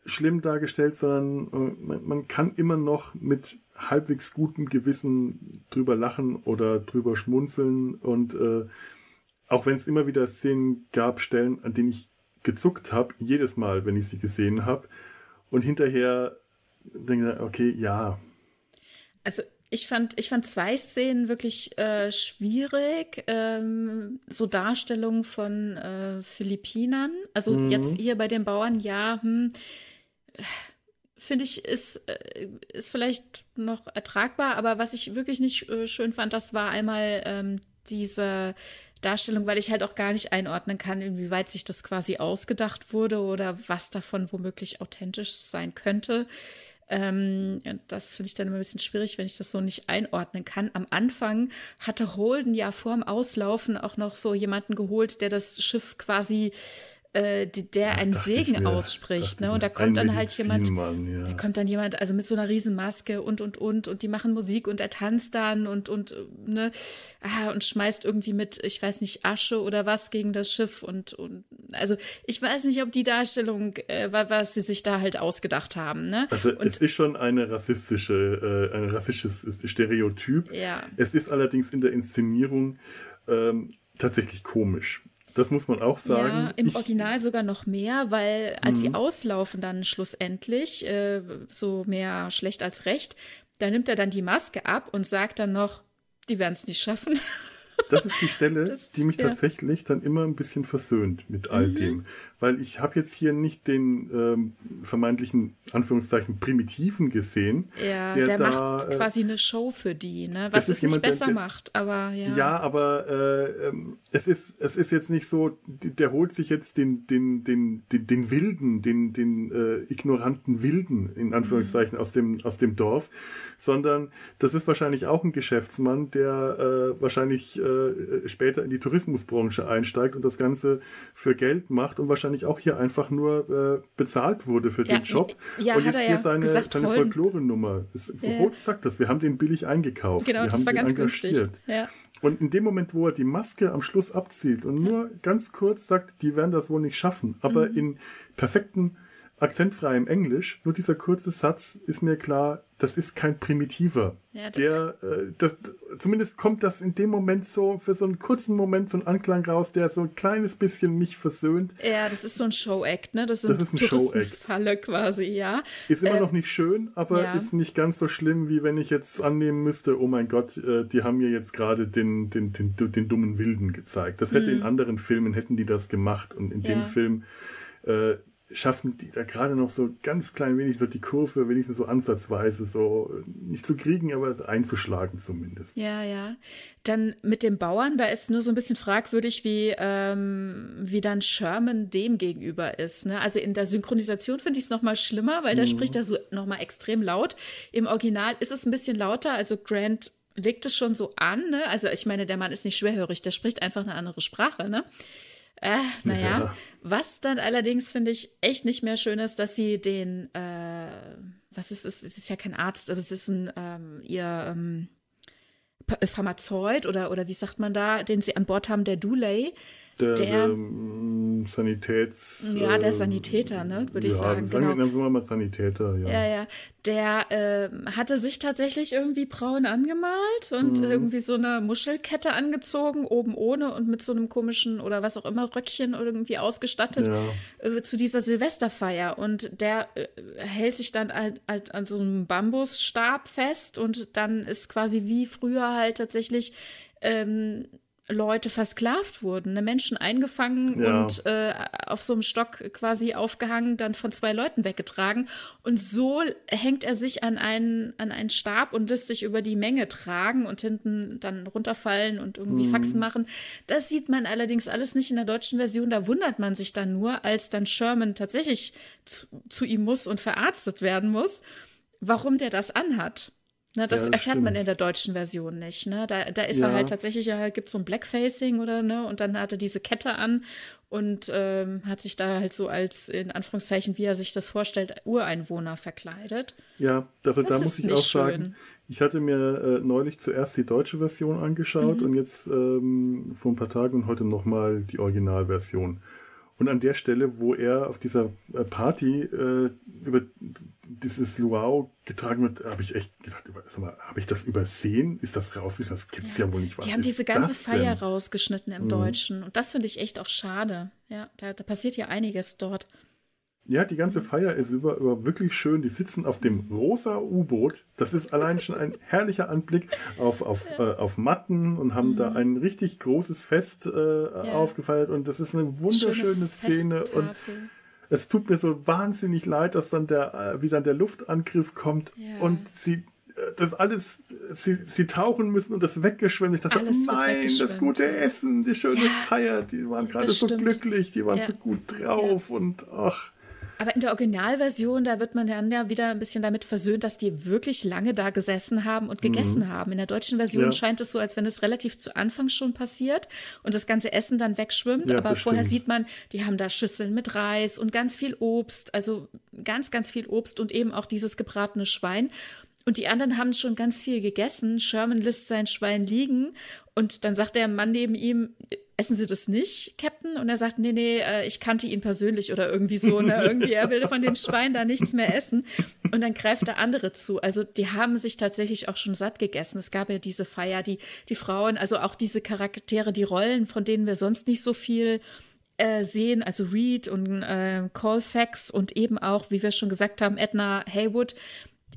schlimm dargestellt, sondern äh, man, man, kann immer noch mit halbwegs gutem Gewissen drüber lachen oder drüber schmunzeln und äh, auch wenn es immer wieder Szenen gab, Stellen, an denen ich gezuckt habe, jedes Mal, wenn ich sie gesehen habe und hinterher denke, okay, ja. Also ich fand, ich fand zwei Szenen wirklich äh, schwierig. Ähm, so Darstellungen von äh, Philippinern. Also mhm. jetzt hier bei den Bauern, ja, hm, finde ich, ist, äh, ist vielleicht noch ertragbar. Aber was ich wirklich nicht äh, schön fand, das war einmal ähm, diese Darstellung, weil ich halt auch gar nicht einordnen kann, inwieweit sich das quasi ausgedacht wurde oder was davon womöglich authentisch sein könnte. Ähm, das finde ich dann immer ein bisschen schwierig, wenn ich das so nicht einordnen kann. Am Anfang hatte Holden ja vor dem Auslaufen auch noch so jemanden geholt, der das Schiff quasi äh, der einen Segen mir, ausspricht, ne? Und da kommt dann halt jemand, ja. da kommt dann jemand, also mit so einer Riesenmaske und und und und die machen Musik und er tanzt dann und und ne ah, und schmeißt irgendwie mit, ich weiß nicht Asche oder was gegen das Schiff und und also ich weiß nicht, ob die Darstellung, äh, was sie sich da halt ausgedacht haben, ne? Also und, es ist schon eine rassistische, äh, ein rassistisches Stereotyp. Ja. Es ist allerdings in der Inszenierung ähm, tatsächlich komisch. Das muss man auch sagen. Ja, im ich, Original sogar noch mehr, weil als sie mhm. auslaufen dann schlussendlich, äh, so mehr schlecht als recht, da nimmt er dann die Maske ab und sagt dann noch, die werden es nicht schaffen. <laughs> Das ist die Stelle, <laughs> das, die mich ja. tatsächlich dann immer ein bisschen versöhnt mit all mhm. dem weil ich habe jetzt hier nicht den ähm, vermeintlichen Anführungszeichen Primitiven gesehen. Ja, der, der da, macht äh, quasi eine Show für die, ne? was es jemand, nicht besser der, der, macht, aber ja. Ja, aber äh, ähm, es ist es ist jetzt nicht so, der holt sich jetzt den den den den, den wilden, den den äh, ignoranten Wilden in Anführungszeichen mhm. aus dem aus dem Dorf, sondern das ist wahrscheinlich auch ein Geschäftsmann, der äh, wahrscheinlich äh, später in die Tourismusbranche einsteigt und das Ganze für Geld macht und wahrscheinlich auch hier einfach nur äh, bezahlt wurde für ja, den Job. Ja, und jetzt hier ja seine, gesagt, seine Folklore-Nummer. Ja. sagt das, wir haben den billig eingekauft. Genau, wir das war ganz günstig. Ja. Und in dem Moment, wo er die Maske am Schluss abzieht und nur ganz kurz sagt, die werden das wohl nicht schaffen, aber mhm. in perfekten akzentfreiem Englisch, nur dieser kurze Satz ist mir klar, das ist kein Primitiver. Ja, der, äh, das, zumindest kommt das in dem Moment so, für so einen kurzen Moment so ein Anklang raus, der so ein kleines bisschen mich versöhnt. Ja, das ist so ein Show-Act, ne? Das ist, das ein, ist ein Touristenfalle quasi, ja. Ist immer äh, noch nicht schön, aber ja. ist nicht ganz so schlimm, wie wenn ich jetzt annehmen müsste, oh mein Gott, äh, die haben mir jetzt gerade den, den, den, den, dummen Wilden gezeigt. Das hätte mhm. in anderen Filmen, hätten die das gemacht und in ja. dem Film äh, schaffen die da gerade noch so ganz klein wenig so die Kurve, wenigstens so ansatzweise so nicht zu kriegen, aber einzuschlagen zumindest. Ja, ja. Dann mit dem Bauern, da ist nur so ein bisschen fragwürdig, wie, ähm, wie dann Sherman dem gegenüber ist. Ne? Also in der Synchronisation finde ich es nochmal schlimmer, weil da mhm. spricht er so nochmal extrem laut. Im Original ist es ein bisschen lauter, also Grant legt es schon so an, ne? Also ich meine, der Mann ist nicht schwerhörig, der spricht einfach eine andere Sprache, ne? Äh, naja. Ja. Was dann allerdings, finde ich, echt nicht mehr schön ist, dass sie den, äh, was ist es? Es ist ja kein Arzt, aber es ist ein, ähm, ihr ähm, Pharmazeut oder, oder wie sagt man da, den sie an Bord haben, der Dooley, der, der ähm, Sanitäts. Ja, der Sanitäter, ne, würde ich ja, sagen. Sagen genau. wir mal Sanitäter, ja. Ja, ja. Der äh, hatte sich tatsächlich irgendwie braun angemalt und mhm. irgendwie so eine Muschelkette angezogen, oben ohne und mit so einem komischen oder was auch immer Röckchen irgendwie ausgestattet ja. äh, zu dieser Silvesterfeier. Und der äh, hält sich dann halt, halt an so einem Bambusstab fest und dann ist quasi wie früher halt tatsächlich ähm, Leute versklavt wurden, ne? Menschen eingefangen ja. und äh, auf so einem Stock quasi aufgehangen, dann von zwei Leuten weggetragen. Und so hängt er sich an einen, an einen Stab und lässt sich über die Menge tragen und hinten dann runterfallen und irgendwie mhm. Faxen machen. Das sieht man allerdings alles nicht in der deutschen Version. Da wundert man sich dann nur, als dann Sherman tatsächlich zu, zu ihm muss und verarztet werden muss, warum der das anhat. Ne, das, ja, das erfährt stimmt. man in der deutschen Version nicht. Ne? Da, da ist ja. er halt tatsächlich, ja, gibt so ein Blackfacing oder ne, und dann hat er diese Kette an und ähm, hat sich da halt so als, in Anführungszeichen, wie er sich das vorstellt, Ureinwohner verkleidet. Ja, also das da muss ich auch schön. sagen, ich hatte mir äh, neulich zuerst die deutsche Version angeschaut mhm. und jetzt ähm, vor ein paar Tagen und heute nochmal die Originalversion. Und an der Stelle, wo er auf dieser äh, Party äh, über dieses Luau getragen wird, habe ich echt gedacht, habe ich das übersehen? Ist das rausgeschnitten? Das gibt's ja, ja wohl nicht. Was Die haben diese ganze Feier denn? rausgeschnitten im mhm. Deutschen. Und das finde ich echt auch schade. Ja, da, da passiert ja einiges dort. Ja, die ganze Feier ist über, über wirklich schön. Die sitzen auf dem rosa U-Boot. Das ist allein schon ein herrlicher Anblick auf, auf, ja. äh, auf Matten und haben mhm. da ein richtig großes Fest äh, ja. aufgefeiert. Und das ist eine wunderschöne Szene. Und es tut mir so wahnsinnig leid, dass dann der, äh, wie dann der Luftangriff kommt ja. und sie äh, das alles, sie, sie tauchen müssen und das weggeschwemmt. Ich dachte, alles nein, das gute Essen, die schöne ja, Feier, die waren gerade so glücklich, die waren ja. so gut drauf und ach. Aber in der Originalversion, da wird man dann ja wieder ein bisschen damit versöhnt, dass die wirklich lange da gesessen haben und gegessen mhm. haben. In der deutschen Version ja. scheint es so, als wenn es relativ zu Anfang schon passiert und das ganze Essen dann wegschwimmt. Ja, Aber vorher sieht man, die haben da Schüsseln mit Reis und ganz viel Obst, also ganz, ganz viel Obst und eben auch dieses gebratene Schwein. Und die anderen haben schon ganz viel gegessen. Sherman lässt sein Schwein liegen und dann sagt der Mann neben ihm, essen Sie das nicht, Captain? Und er sagt, nee, nee, äh, ich kannte ihn persönlich oder irgendwie so. Ne? Irgendwie, er will von den Schweinen da nichts mehr essen. Und dann greift der andere zu. Also die haben sich tatsächlich auch schon satt gegessen. Es gab ja diese Feier, die, die Frauen, also auch diese Charaktere, die Rollen, von denen wir sonst nicht so viel äh, sehen, also Reed und äh, Colfax und eben auch, wie wir schon gesagt haben, Edna Haywood,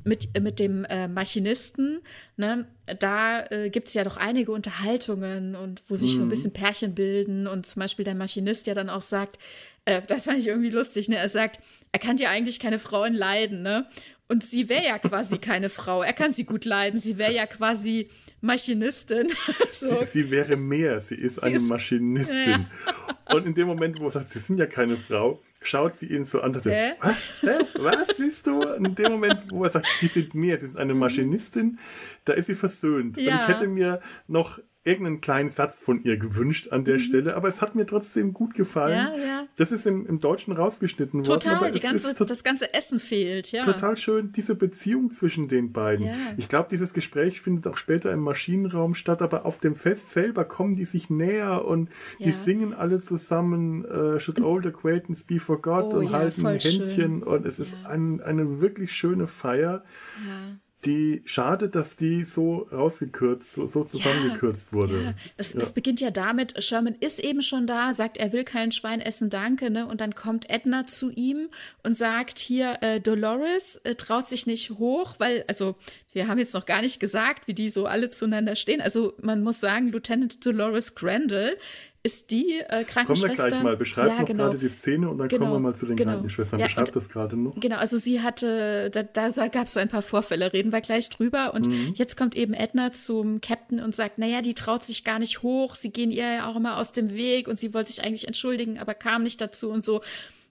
mit, mit dem äh, Maschinisten, ne, da äh, gibt es ja doch einige Unterhaltungen und wo sich mhm. so ein mhm. bisschen Pärchen bilden und zum Beispiel der Maschinist ja dann auch sagt, äh, das fand ich irgendwie lustig, ne, er sagt, er kann ja eigentlich keine Frauen leiden, ne, und sie wäre ja quasi keine Frau, er kann sie gut leiden, sie wäre ja quasi Maschinistin. <laughs> so. sie, sie, wäre mehr, sie ist sie eine ist, Maschinistin. Ja. Und in dem Moment, wo er sagt, sie sind ja keine Frau, schaut sie ihn so an und sagt, was? Hä? Was willst du? Und in dem Moment, wo er sagt, sie sind mehr, sie ist eine mhm. Maschinistin, da ist sie versöhnt. Ja. Und ich hätte mir noch irgendeinen kleinen Satz von ihr gewünscht an der mhm. Stelle, aber es hat mir trotzdem gut gefallen. Ja, ja. Das ist im, im Deutschen rausgeschnitten total, worden. Total, das ganze Essen fehlt, ja. Total schön, diese Beziehung zwischen den beiden. Ja. Ich glaube, dieses Gespräch findet auch später im Maschinenraum statt, aber auf dem Fest selber kommen die sich näher und die singen alle zusammen uh, Should Old Acquaintance Be Forgot oh, und halten Händchen schön. und es ist ein, eine wirklich schöne Feier. Ja die schade, dass die so rausgekürzt, so, so zusammengekürzt ja, wurde. Ja. Es, ja. es, beginnt ja damit, Sherman ist eben schon da, sagt, er will kein Schwein essen, danke, ne? Und dann kommt Edna zu ihm und sagt hier, äh, Dolores äh, traut sich nicht hoch, weil, also wir haben jetzt noch gar nicht gesagt, wie die so alle zueinander stehen. Also man muss sagen, Lieutenant Dolores Grendel ist die äh, Krankenschwester. Kommen wir gleich mal. Beschreib ja, noch genau. gerade die Szene und dann genau, kommen wir mal zu den genau. Krankenschwestern. Beschreib ja, das gerade noch. Genau, also sie hatte, da, da gab es so ein paar Vorfälle, reden wir gleich drüber. Und mhm. jetzt kommt eben Edna zum Captain und sagt, naja, die traut sich gar nicht hoch, sie gehen ihr ja auch immer aus dem Weg und sie wollte sich eigentlich entschuldigen, aber kam nicht dazu und so.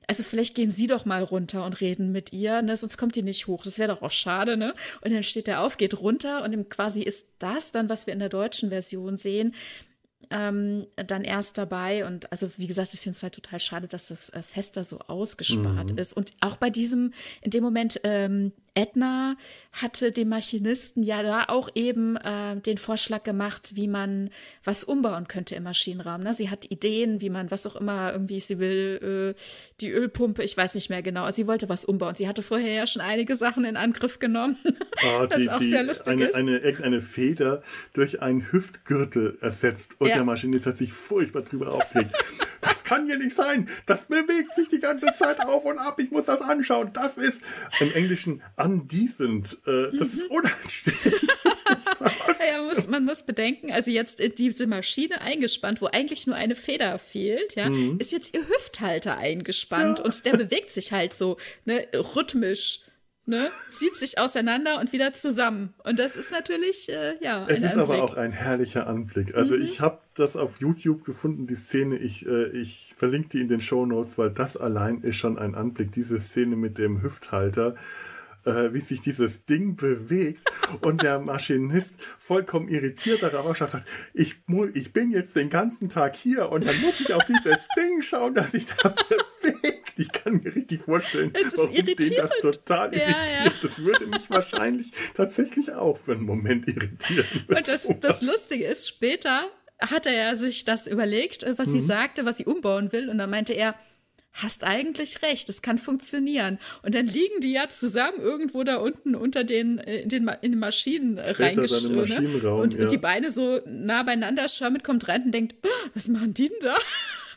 Also vielleicht gehen Sie doch mal runter und reden mit ihr, ne? sonst kommt die nicht hoch. Das wäre doch auch schade, ne? Und dann steht er auf, geht runter und quasi ist das dann, was wir in der deutschen Version sehen, ähm, dann erst dabei. Und also, wie gesagt, ich finde es halt total schade, dass das äh, Fest da so ausgespart mhm. ist. Und auch bei diesem, in dem Moment, ähm, Edna hatte dem Maschinisten ja da auch eben äh, den Vorschlag gemacht, wie man was umbauen könnte im Maschinenraum. Ne? Sie hat Ideen, wie man was auch immer irgendwie, sie will äh, die Ölpumpe, ich weiß nicht mehr genau. Sie wollte was umbauen. Sie hatte vorher ja schon einige Sachen in Angriff genommen. <laughs> Oh, die, was auch die, sehr lustig eine, ist. Eine, eine Feder durch einen Hüftgürtel ersetzt und ja. der Maschinist hat sich furchtbar drüber aufgeregt. <laughs> das kann ja nicht sein. Das bewegt sich die ganze Zeit auf und ab. Ich muss das anschauen. Das ist im Englischen undecent. Äh, das mhm. ist unanständig. <laughs> ja, muss, man muss bedenken, also jetzt in diese Maschine eingespannt, wo eigentlich nur eine Feder fehlt, ja, mhm. ist jetzt ihr Hüfthalter eingespannt ja. und der bewegt sich halt so ne, rhythmisch ne, zieht sich auseinander und wieder zusammen. Und das ist natürlich, äh, ja. Es ist Anblick. aber auch ein herrlicher Anblick. Also mhm. ich habe das auf YouTube gefunden, die Szene. Ich, äh, ich verlinke die in den Show Notes, weil das allein ist schon ein Anblick. Diese Szene mit dem Hüfthalter äh, wie sich dieses Ding bewegt und der <laughs> Maschinist vollkommen irritiert darauf sagt, ich, muss, ich bin jetzt den ganzen Tag hier und dann muss ich auf dieses <laughs> Ding schauen, dass sich da bewegt. Ich kann mir richtig vorstellen, warum den das total ja, irritiert. Ja. Das würde mich wahrscheinlich tatsächlich auch für einen Moment irritieren. <laughs> Und das, das Lustige ist, später hat er ja sich das überlegt, was mhm. sie sagte, was sie umbauen will. Und dann meinte er, hast eigentlich recht, es kann funktionieren. Und dann liegen die ja zusammen irgendwo da unten unter den, äh, in den, in den Maschinen reingeschrieben. Und, ja. und die Beine so nah beieinander. Sherman kommt rein und denkt, oh, was machen die denn da?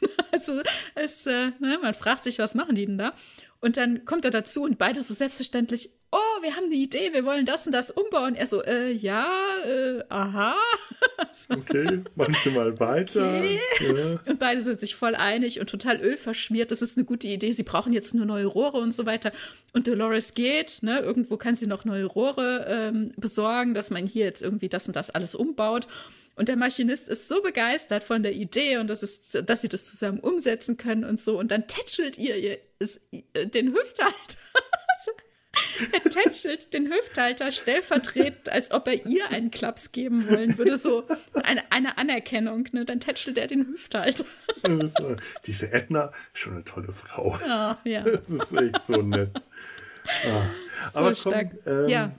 <laughs> also es, äh, ne, man fragt sich, was machen die denn da? Und dann kommt er dazu und beide so selbstverständlich, oh, wir haben eine Idee, wir wollen das und das umbauen. Er so, äh, ja, äh, aha. <laughs> so. Okay, machen Sie mal weiter. Okay. Ja. Und beide sind sich voll einig und total ölverschmiert. Das ist eine gute Idee. Sie brauchen jetzt nur neue Rohre und so weiter. Und Dolores geht, ne, irgendwo kann sie noch neue Rohre ähm, besorgen, dass man hier jetzt irgendwie das und das alles umbaut. Und der Maschinist ist so begeistert von der Idee und das ist, dass sie das zusammen umsetzen können und so. Und dann tätschelt ihr, ihr ist, äh, den Hüfthalter. <laughs> er tätschelt den Hüfthalter stellvertretend, als ob er ihr einen Klaps geben wollen würde. So eine, eine Anerkennung. Ne? Dann tätschelt er den Hüfthalter. <laughs> Diese Edna, schon eine tolle Frau. Ja, ja. <laughs> Das ist echt so nett. Ah. So Aber komm, ähm, ja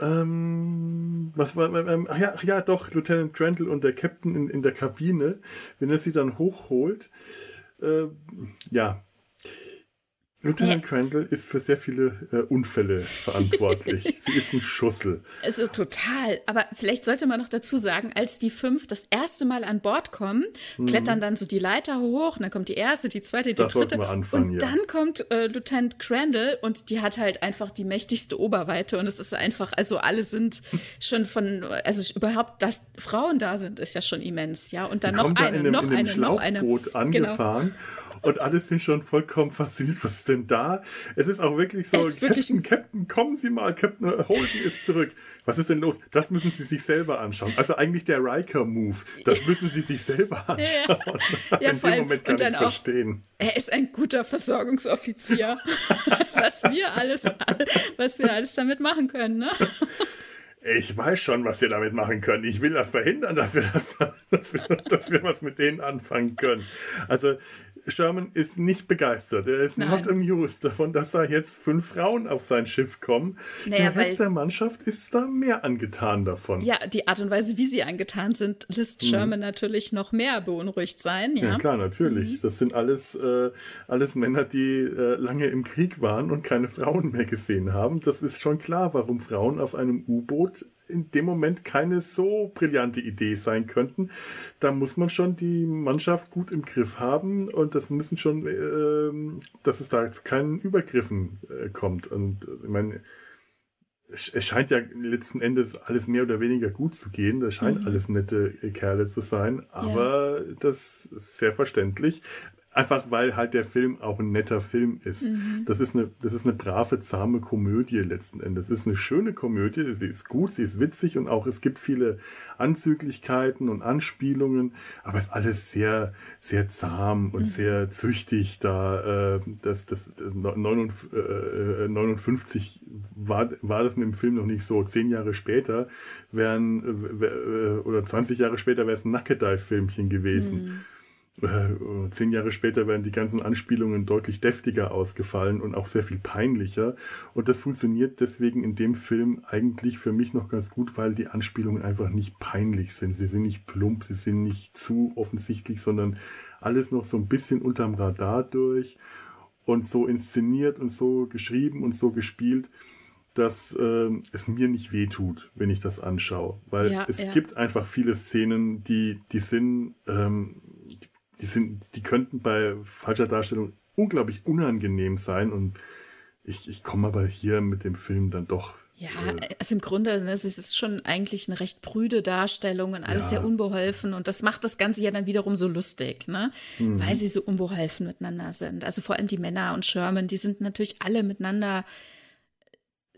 Ähm, was war, ähm, ach ja, ach ja, doch, Lieutenant Crandall und der Captain in, in der Kabine, wenn er sie dann hochholt, äh, ja, Lieutenant ja. Crandall ist für sehr viele äh, Unfälle verantwortlich. <laughs> Sie ist ein Schussel. Also total. Aber vielleicht sollte man noch dazu sagen, als die fünf das erste Mal an Bord kommen, mhm. klettern dann so die Leiter hoch und dann kommt die erste, die zweite, die das dritte. Wir anfangen, und ja. dann kommt äh, Lieutenant Crandall und die hat halt einfach die mächtigste Oberweite und es ist einfach, also alle sind schon von, also überhaupt, dass Frauen da sind, ist ja schon immens, ja. Und dann die noch eine, da in einem, noch in eine, noch eine. angefahren. Genau und alle sind schon vollkommen fasziniert. Was ist denn da? Es ist auch wirklich so, Captain, wirklich Captain, kommen Sie mal, Captain Holden ist zurück. Was ist denn los? Das müssen Sie sich selber anschauen. Also eigentlich der Riker-Move. Das müssen Sie sich selber anschauen. Ja, ja. <laughs> In dem Moment kann ich es verstehen. Er ist ein guter Versorgungsoffizier. <laughs> was wir alles, was wir alles damit machen können, ne? ich weiß schon, was wir damit machen können. Ich will das verhindern, dass wir das, <laughs> dass wir, dass wir was mit denen anfangen können. Also Sherman ist nicht begeistert. Er ist Nein. not amused davon, dass da jetzt fünf Frauen auf sein Schiff kommen. Naja, der Rest der Mannschaft ist da mehr angetan davon. Ja, die Art und Weise, wie sie angetan sind, lässt mhm. Sherman mhm. natürlich noch mehr beunruhigt sein. Ja, ja klar, natürlich. Mhm. Das sind alles, äh, alles Männer, die äh, lange im Krieg waren und keine Frauen mehr gesehen haben. Das ist schon klar, warum Frauen auf einem U-Boot in dem Moment keine so brillante Idee sein könnten. Da muss man schon die Mannschaft gut im Griff haben und das müssen schon, äh, dass es da zu keinen Übergriffen äh, kommt. Und ich meine, es scheint ja letzten Endes alles mehr oder weniger gut zu gehen. Das scheint mhm. alles nette Kerle zu sein, aber ja. das ist sehr verständlich. Einfach weil halt der Film auch ein netter Film ist. Mhm. Das ist eine, das ist eine brave, zahme Komödie letzten Endes. Es ist eine schöne Komödie. Sie ist gut, sie ist witzig und auch es gibt viele Anzüglichkeiten und Anspielungen, aber es ist alles sehr, sehr zahm und mhm. sehr züchtig. Da, äh, das, das, das 59 äh, war, war das mit dem Film noch nicht so. Zehn Jahre später wären, äh, oder 20 Jahre später wäre es ein Nackedei-Filmchen gewesen. Mhm äh, zehn Jahre später werden die ganzen Anspielungen deutlich deftiger ausgefallen und auch sehr viel peinlicher. Und das funktioniert deswegen in dem Film eigentlich für mich noch ganz gut, weil die Anspielungen einfach nicht peinlich sind. Sie sind nicht plump, sie sind nicht zu offensichtlich, sondern alles noch so ein bisschen unterm Radar durch und so inszeniert und so geschrieben und so gespielt dass äh, es mir nicht wehtut, wenn ich das anschaue. Weil ja, es ja. gibt einfach viele Szenen, die, die sind, ähm, die sind, die könnten bei falscher Darstellung unglaublich unangenehm sein und ich, ich komme aber hier mit dem Film dann doch. Ja, äh, also im Grunde, ne, es ist schon eigentlich eine recht prüde Darstellung und alles ja. sehr unbeholfen und das macht das Ganze ja dann wiederum so lustig, ne? Mhm. Weil sie so unbeholfen miteinander sind. Also vor allem die Männer und Sherman, die sind natürlich alle miteinander,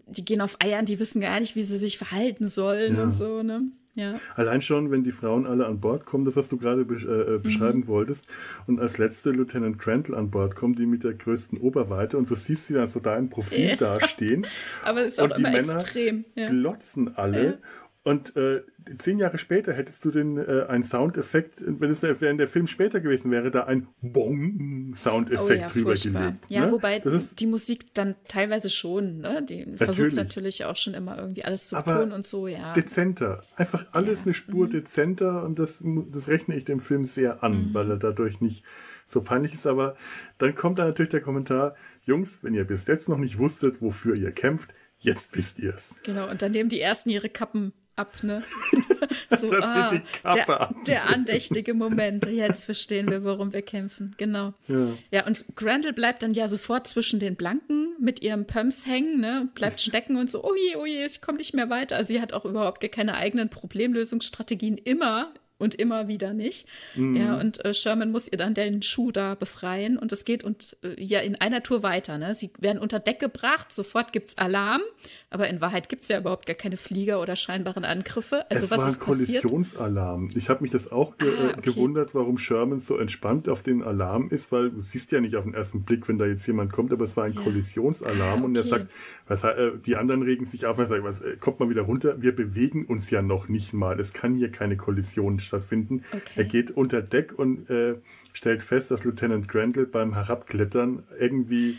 die gehen auf Eiern, die wissen gar nicht, wie sie sich verhalten sollen ja. und so, ne? Ja. Allein schon, wenn die Frauen alle an Bord kommen, das was du gerade be äh, äh, beschreiben mhm. wolltest, und als letzte Lieutenant Crandall an Bord kommt, die mit der größten Oberweite, und so siehst du dann so da im Profil ja. dastehen. <laughs> Aber es ist auch immer Männer extrem. Ja. glotzen alle und äh, zehn Jahre später hättest du den äh, einen Soundeffekt, wenn es wenn der Film später gewesen wäre, da ein Bong-Soundeffekt oh ja, drüber furchtbar. gelegt. Ja, ne? wobei die Musik dann teilweise schon, ne? Die versucht natürlich auch schon immer irgendwie alles zu tun und so, ja. Dezenter. Einfach alles ja. eine Spur mhm. dezenter und das, das rechne ich dem Film sehr an, mhm. weil er dadurch nicht so peinlich ist. Aber dann kommt da natürlich der Kommentar, Jungs, wenn ihr bis jetzt noch nicht wusstet, wofür ihr kämpft, jetzt wisst ihr es. Genau, und dann nehmen die ersten ihre Kappen ab, ne? <laughs> so, ah, der, der, andächtige Moment. Jetzt verstehen wir, worum wir kämpfen. Genau. Ja. ja, und Grendel bleibt dann ja sofort zwischen den Blanken mit ihrem Pumps hängen, ne? Bleibt stecken und so, oh je, oh je, ich komme nicht mehr weiter. Also sie hat auch überhaupt keine eigenen Problemlösungsstrategien immer und immer wieder nicht. Mhm. Ja, und äh, Sherman muss ihr dann den Schuh da befreien und es geht und äh, ja in einer Tour weiter. Ne? Sie werden unter Deck gebracht, sofort gibt's Alarm, aber in Wahrheit gibt's ja überhaupt gar keine Flieger oder scheinbaren Angriffe. Also es was war ein Kollisionsalarm. Ich habe mich das auch ge ah, okay. gewundert, warum Sherman so entspannt auf den Alarm ist, weil du siehst ja nicht auf den ersten Blick, wenn da jetzt jemand kommt, aber es war ein ja. Kollisionsalarm ah, okay. und er sagt, was, äh, die anderen regen sich auf und sagen, was, äh, kommt mal wieder runter, wir bewegen uns ja noch nicht mal. Es kann hier keine Kollision stattfinden. Okay. Er geht unter Deck und äh, stellt fest, dass Lieutenant Grandel beim Herabklettern irgendwie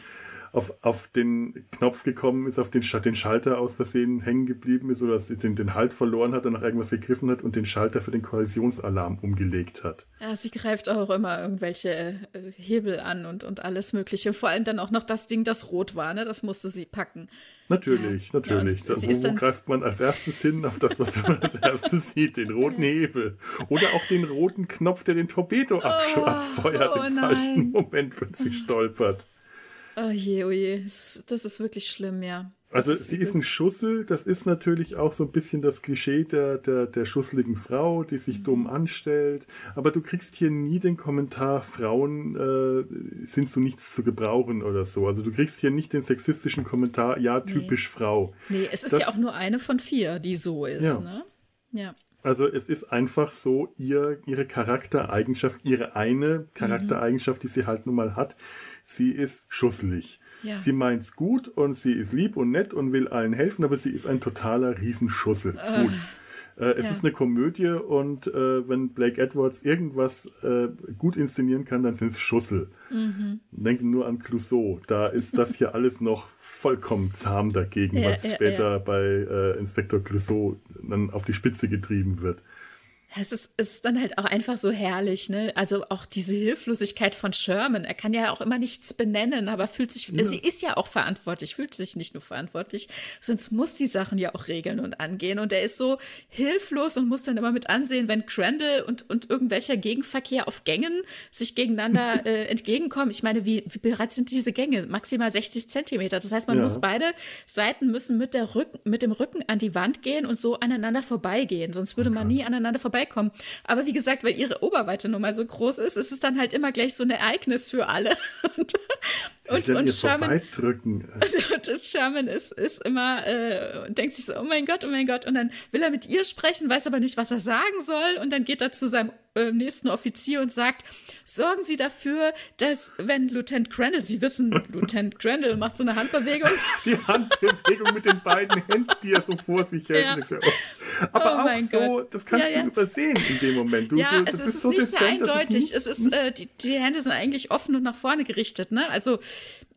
auf, auf den Knopf gekommen ist, auf den, den Schalter aus Versehen hängen geblieben ist oder dass sie den, den Halt verloren hat und nach irgendwas gegriffen hat und den Schalter für den Kollisionsalarm umgelegt hat. Ja, sie greift auch immer irgendwelche äh, Hebel an und, und alles Mögliche. Vor allem dann auch noch das Ding, das rot war, ne? Das musste sie packen. Natürlich, ja. natürlich. Ja, wo, wo greift man als erstes hin auf das, was man als erstes sieht? Den <laughs> roten Hebel. Oder auch den roten Knopf, der den Torpedo oh, abfeuert oh, im nein. falschen Moment, wenn sie stolpert. Oh je, oh je. Das ist wirklich schlimm, ja. Also ist sie ist ein Schussel, das ist natürlich auch so ein bisschen das Klischee der, der, der schusseligen Frau, die sich mhm. dumm anstellt. Aber du kriegst hier nie den Kommentar, Frauen äh, sind zu nichts zu gebrauchen oder so. Also du kriegst hier nicht den sexistischen Kommentar, ja, typisch nee. Frau. Nee, es ist das, ja auch nur eine von vier, die so ist. Ja. Ne? ja. Also es ist einfach so, ihr, ihre Charaktereigenschaft, ihre eine Charaktereigenschaft, die sie halt nun mal hat, sie ist schusselig. Ja. Sie meint's gut und sie ist lieb und nett und will allen helfen, aber sie ist ein totaler Riesenschussel. Äh. Gut. Äh, es ja. ist eine Komödie und äh, wenn Blake Edwards irgendwas äh, gut inszenieren kann, dann sind es Schussel. Mhm. Denken nur an Clouseau. Da ist das hier <laughs> alles noch vollkommen zahm dagegen, ja, was ja, später bei äh, Inspektor Clouseau dann auf die Spitze getrieben wird. Es ist, es ist dann halt auch einfach so herrlich, ne? Also auch diese Hilflosigkeit von Sherman. Er kann ja auch immer nichts benennen, aber fühlt sich, ja. sie ist ja auch verantwortlich, fühlt sich nicht nur verantwortlich, sonst muss die Sachen ja auch regeln und angehen. Und er ist so hilflos und muss dann immer mit ansehen, wenn Crandall und, und irgendwelcher Gegenverkehr auf Gängen sich gegeneinander <laughs> äh, entgegenkommen. Ich meine, wie, wie bereits sind diese Gänge? Maximal 60 Zentimeter. Das heißt, man ja. muss beide Seiten müssen mit, der Rücken, mit dem Rücken an die Wand gehen und so aneinander vorbeigehen. Sonst würde okay. man nie aneinander vorbeigehen vorbeikommen. Aber wie gesagt, weil ihre Oberweite nun mal so groß ist, ist es dann halt immer gleich so ein Ereignis für alle. <laughs> und, und, und Sherman, und, <laughs> und Sherman ist, ist immer äh, denkt sich so, oh mein Gott, oh mein Gott. Und dann will er mit ihr sprechen, weiß aber nicht, was er sagen soll. Und dann geht er zu seinem äh, nächsten Offizier und sagt, sorgen Sie dafür, dass wenn Lieutenant Crandall, Sie wissen, <laughs> Lieutenant Crandall macht so eine Handbewegung. <laughs> Die Handbewegung mit den beiden Händen, die er so vor sich hält. Ja. Oh. Aber oh auch so, Gott. das kannst ja, du übersehen in dem Moment. Du, ja, du, es ist, ist so nicht sehr eindeutig. Es ist, äh, die, die Hände sind eigentlich offen und nach vorne gerichtet, ne? Also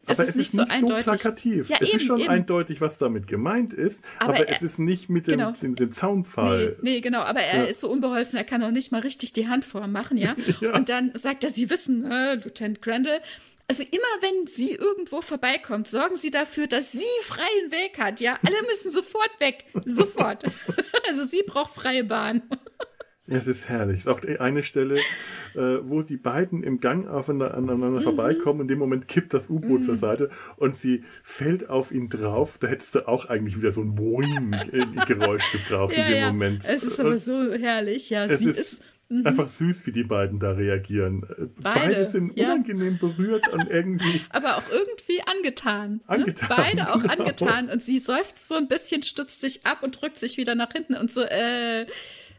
aber es, ist, nicht so nicht eindeutig. So plakativ. Ja, es eben, ist schon eben. eindeutig, was damit gemeint ist, aber, aber er, es ist nicht mit dem, genau. dem, dem Zaunpfahl. Nee, nee, genau, aber er ja. ist so unbeholfen, er kann auch nicht mal richtig die Hand vormachen, ja? <laughs> ja. Und dann sagt er, Sie wissen, äh, Lieutenant Crandall, also immer wenn sie irgendwo vorbeikommt, sorgen sie dafür, dass sie freien Weg hat, ja? Alle müssen sofort weg. Sofort. <laughs> also sie braucht freie Bahn. Es ist herrlich. Es ist auch eine Stelle, äh, wo die beiden im Gang aneinander mhm. vorbeikommen. In dem Moment kippt das U-Boot mhm. zur Seite und sie fällt auf ihn drauf. Da hättest du auch eigentlich wieder so ein Boing-Geräusch <laughs> gebraucht ja, in dem ja. Moment. Es ist aber so herrlich. Ja, es sie ist, ist Mhm. Einfach süß, wie die beiden da reagieren. Beide, Beide sind ja. unangenehm berührt und irgendwie. <laughs> Aber auch irgendwie angetan. Ne? Angetan. Ne? Beide auch genau. angetan. Und sie seufzt so ein bisschen, stützt sich ab und drückt sich wieder nach hinten und so, äh,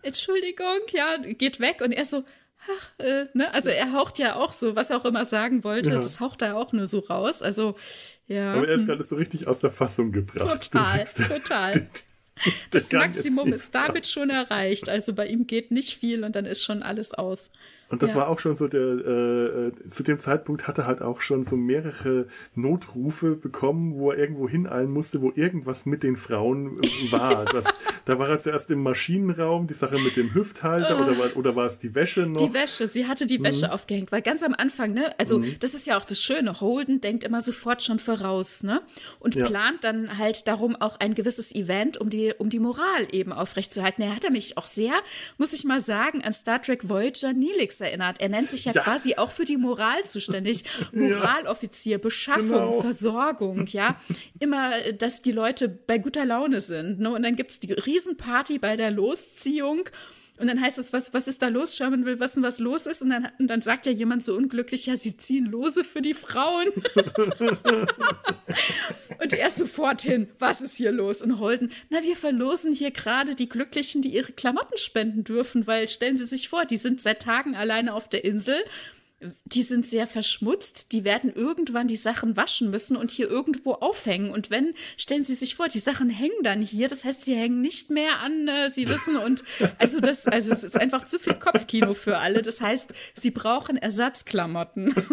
Entschuldigung, ja, geht weg und er so, ach, äh, ne? Also er haucht ja auch so, was er auch immer sagen wollte, ja. das haucht er auch nur so raus. Also, ja. Aber er ist hm. gerade so richtig aus der Fassung gebracht. Total, total. <laughs> Das Maximum ist damit schon erreicht. Also bei ihm geht nicht viel und dann ist schon alles aus. Und das ja. war auch schon so der, äh, äh, zu dem Zeitpunkt hatte halt auch schon so mehrere Notrufe bekommen, wo er irgendwo hineilen musste, wo irgendwas mit den Frauen war. <laughs> Das, da war er zuerst im Maschinenraum, die Sache mit dem Hüfthalter oder, war, oder war es die Wäsche noch? Die Wäsche, sie hatte die Wäsche mhm. aufgehängt, weil ganz am Anfang, ne, also mhm. das ist ja auch das Schöne, Holden denkt immer sofort schon voraus, ne? Und ja. plant dann halt darum auch ein gewisses Event, um die, um die Moral eben aufrechtzuerhalten. Er hatte mich auch sehr, muss ich mal sagen, an Star Trek Voyager Neelix erinnert. Er nennt sich ja, ja. quasi auch für die Moral zuständig. <laughs> Moraloffizier, Beschaffung, genau. Versorgung, ja. Immer, dass die Leute bei guter Laune sind. Ne? Und dann gibt es die Riesenparty bei der Losziehung. Und dann heißt es, was, was ist da los? Sherman will wissen, was los ist. Und dann, und dann sagt ja jemand so unglücklich, ja, sie ziehen Lose für die Frauen. <laughs> und er sofort hin, was ist hier los? Und Holden, na, wir verlosen hier gerade die Glücklichen, die ihre Klamotten spenden dürfen, weil stellen Sie sich vor, die sind seit Tagen alleine auf der Insel die sind sehr verschmutzt, die werden irgendwann die Sachen waschen müssen und hier irgendwo aufhängen. Und wenn, stellen Sie sich vor, die Sachen hängen dann hier, das heißt, sie hängen nicht mehr an, äh, Sie wissen, und <laughs> also das, also es ist einfach zu viel Kopfkino für alle. Das heißt, sie brauchen Ersatzklamotten. <laughs>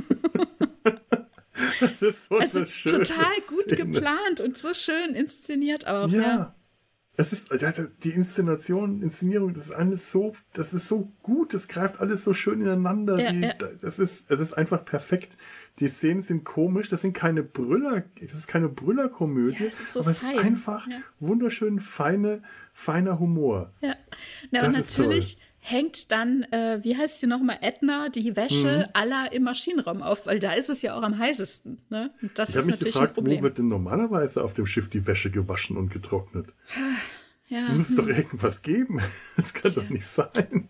Das ist also total gut Szene. geplant und so schön inszeniert auch. Ja. ja. Es ist die Inszenation, Inszenierung, das ist alles so, das ist so gut, das greift alles so schön ineinander. Ja, die, ja. Das ist, es ist einfach perfekt. Die Szenen sind komisch, das sind keine Brüller, das ist keine Brüllerkomödie, ja, so aber fein. es ist einfach wunderschön feine, feiner Humor. Ja, Na, und natürlich hängt dann, äh, wie heißt sie nochmal, Edna, die Wäsche mhm. aller im Maschinenraum auf, weil da ist es ja auch am heißesten. Ne? Und das ich ist mich natürlich gefragt, ein Problem. Wo wird denn normalerweise auf dem Schiff die Wäsche gewaschen und getrocknet? <sighs> Ja. Muss es doch hm. irgendwas geben. <laughs> Das kann Tja. doch nicht sein.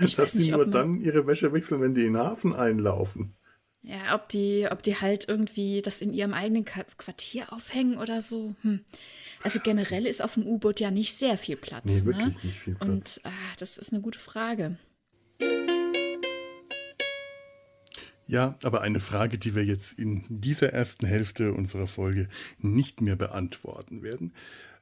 Ich dass sie nur dann ihre Wäsche wechseln, wenn die in den Hafen einlaufen. Ja, ob die, ob die halt irgendwie das in ihrem eigenen Quartier aufhängen oder so. Hm. Also generell ist auf dem U-Boot ja nicht sehr viel Platz. Nee, wirklich ne? nicht viel Platz. Und ah, das ist eine gute Frage. Ja, aber eine Frage, die wir jetzt in dieser ersten Hälfte unserer Folge nicht mehr beantworten werden.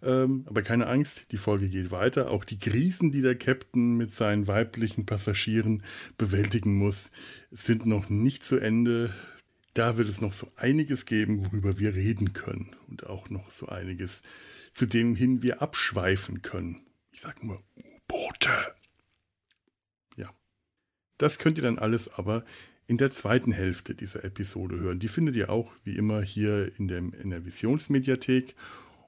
Ähm, aber keine Angst, die Folge geht weiter. Auch die Krisen, die der Captain mit seinen weiblichen Passagieren bewältigen muss, sind noch nicht zu Ende. Da wird es noch so einiges geben, worüber wir reden können. Und auch noch so einiges, zu dem hin wir abschweifen können. Ich sag nur U-Boote. Ja. Das könnt ihr dann alles aber in der zweiten Hälfte dieser Episode hören. Die findet ihr auch wie immer hier in, dem, in der Visionsmediathek.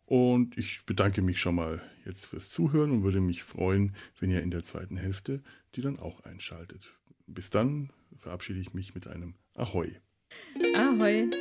Und ich bedanke mich schon mal jetzt fürs Zuhören und würde mich freuen, wenn ihr in der zweiten Hälfte die dann auch einschaltet. Bis dann verabschiede ich mich mit einem Ahoi. Ahoi. <laughs>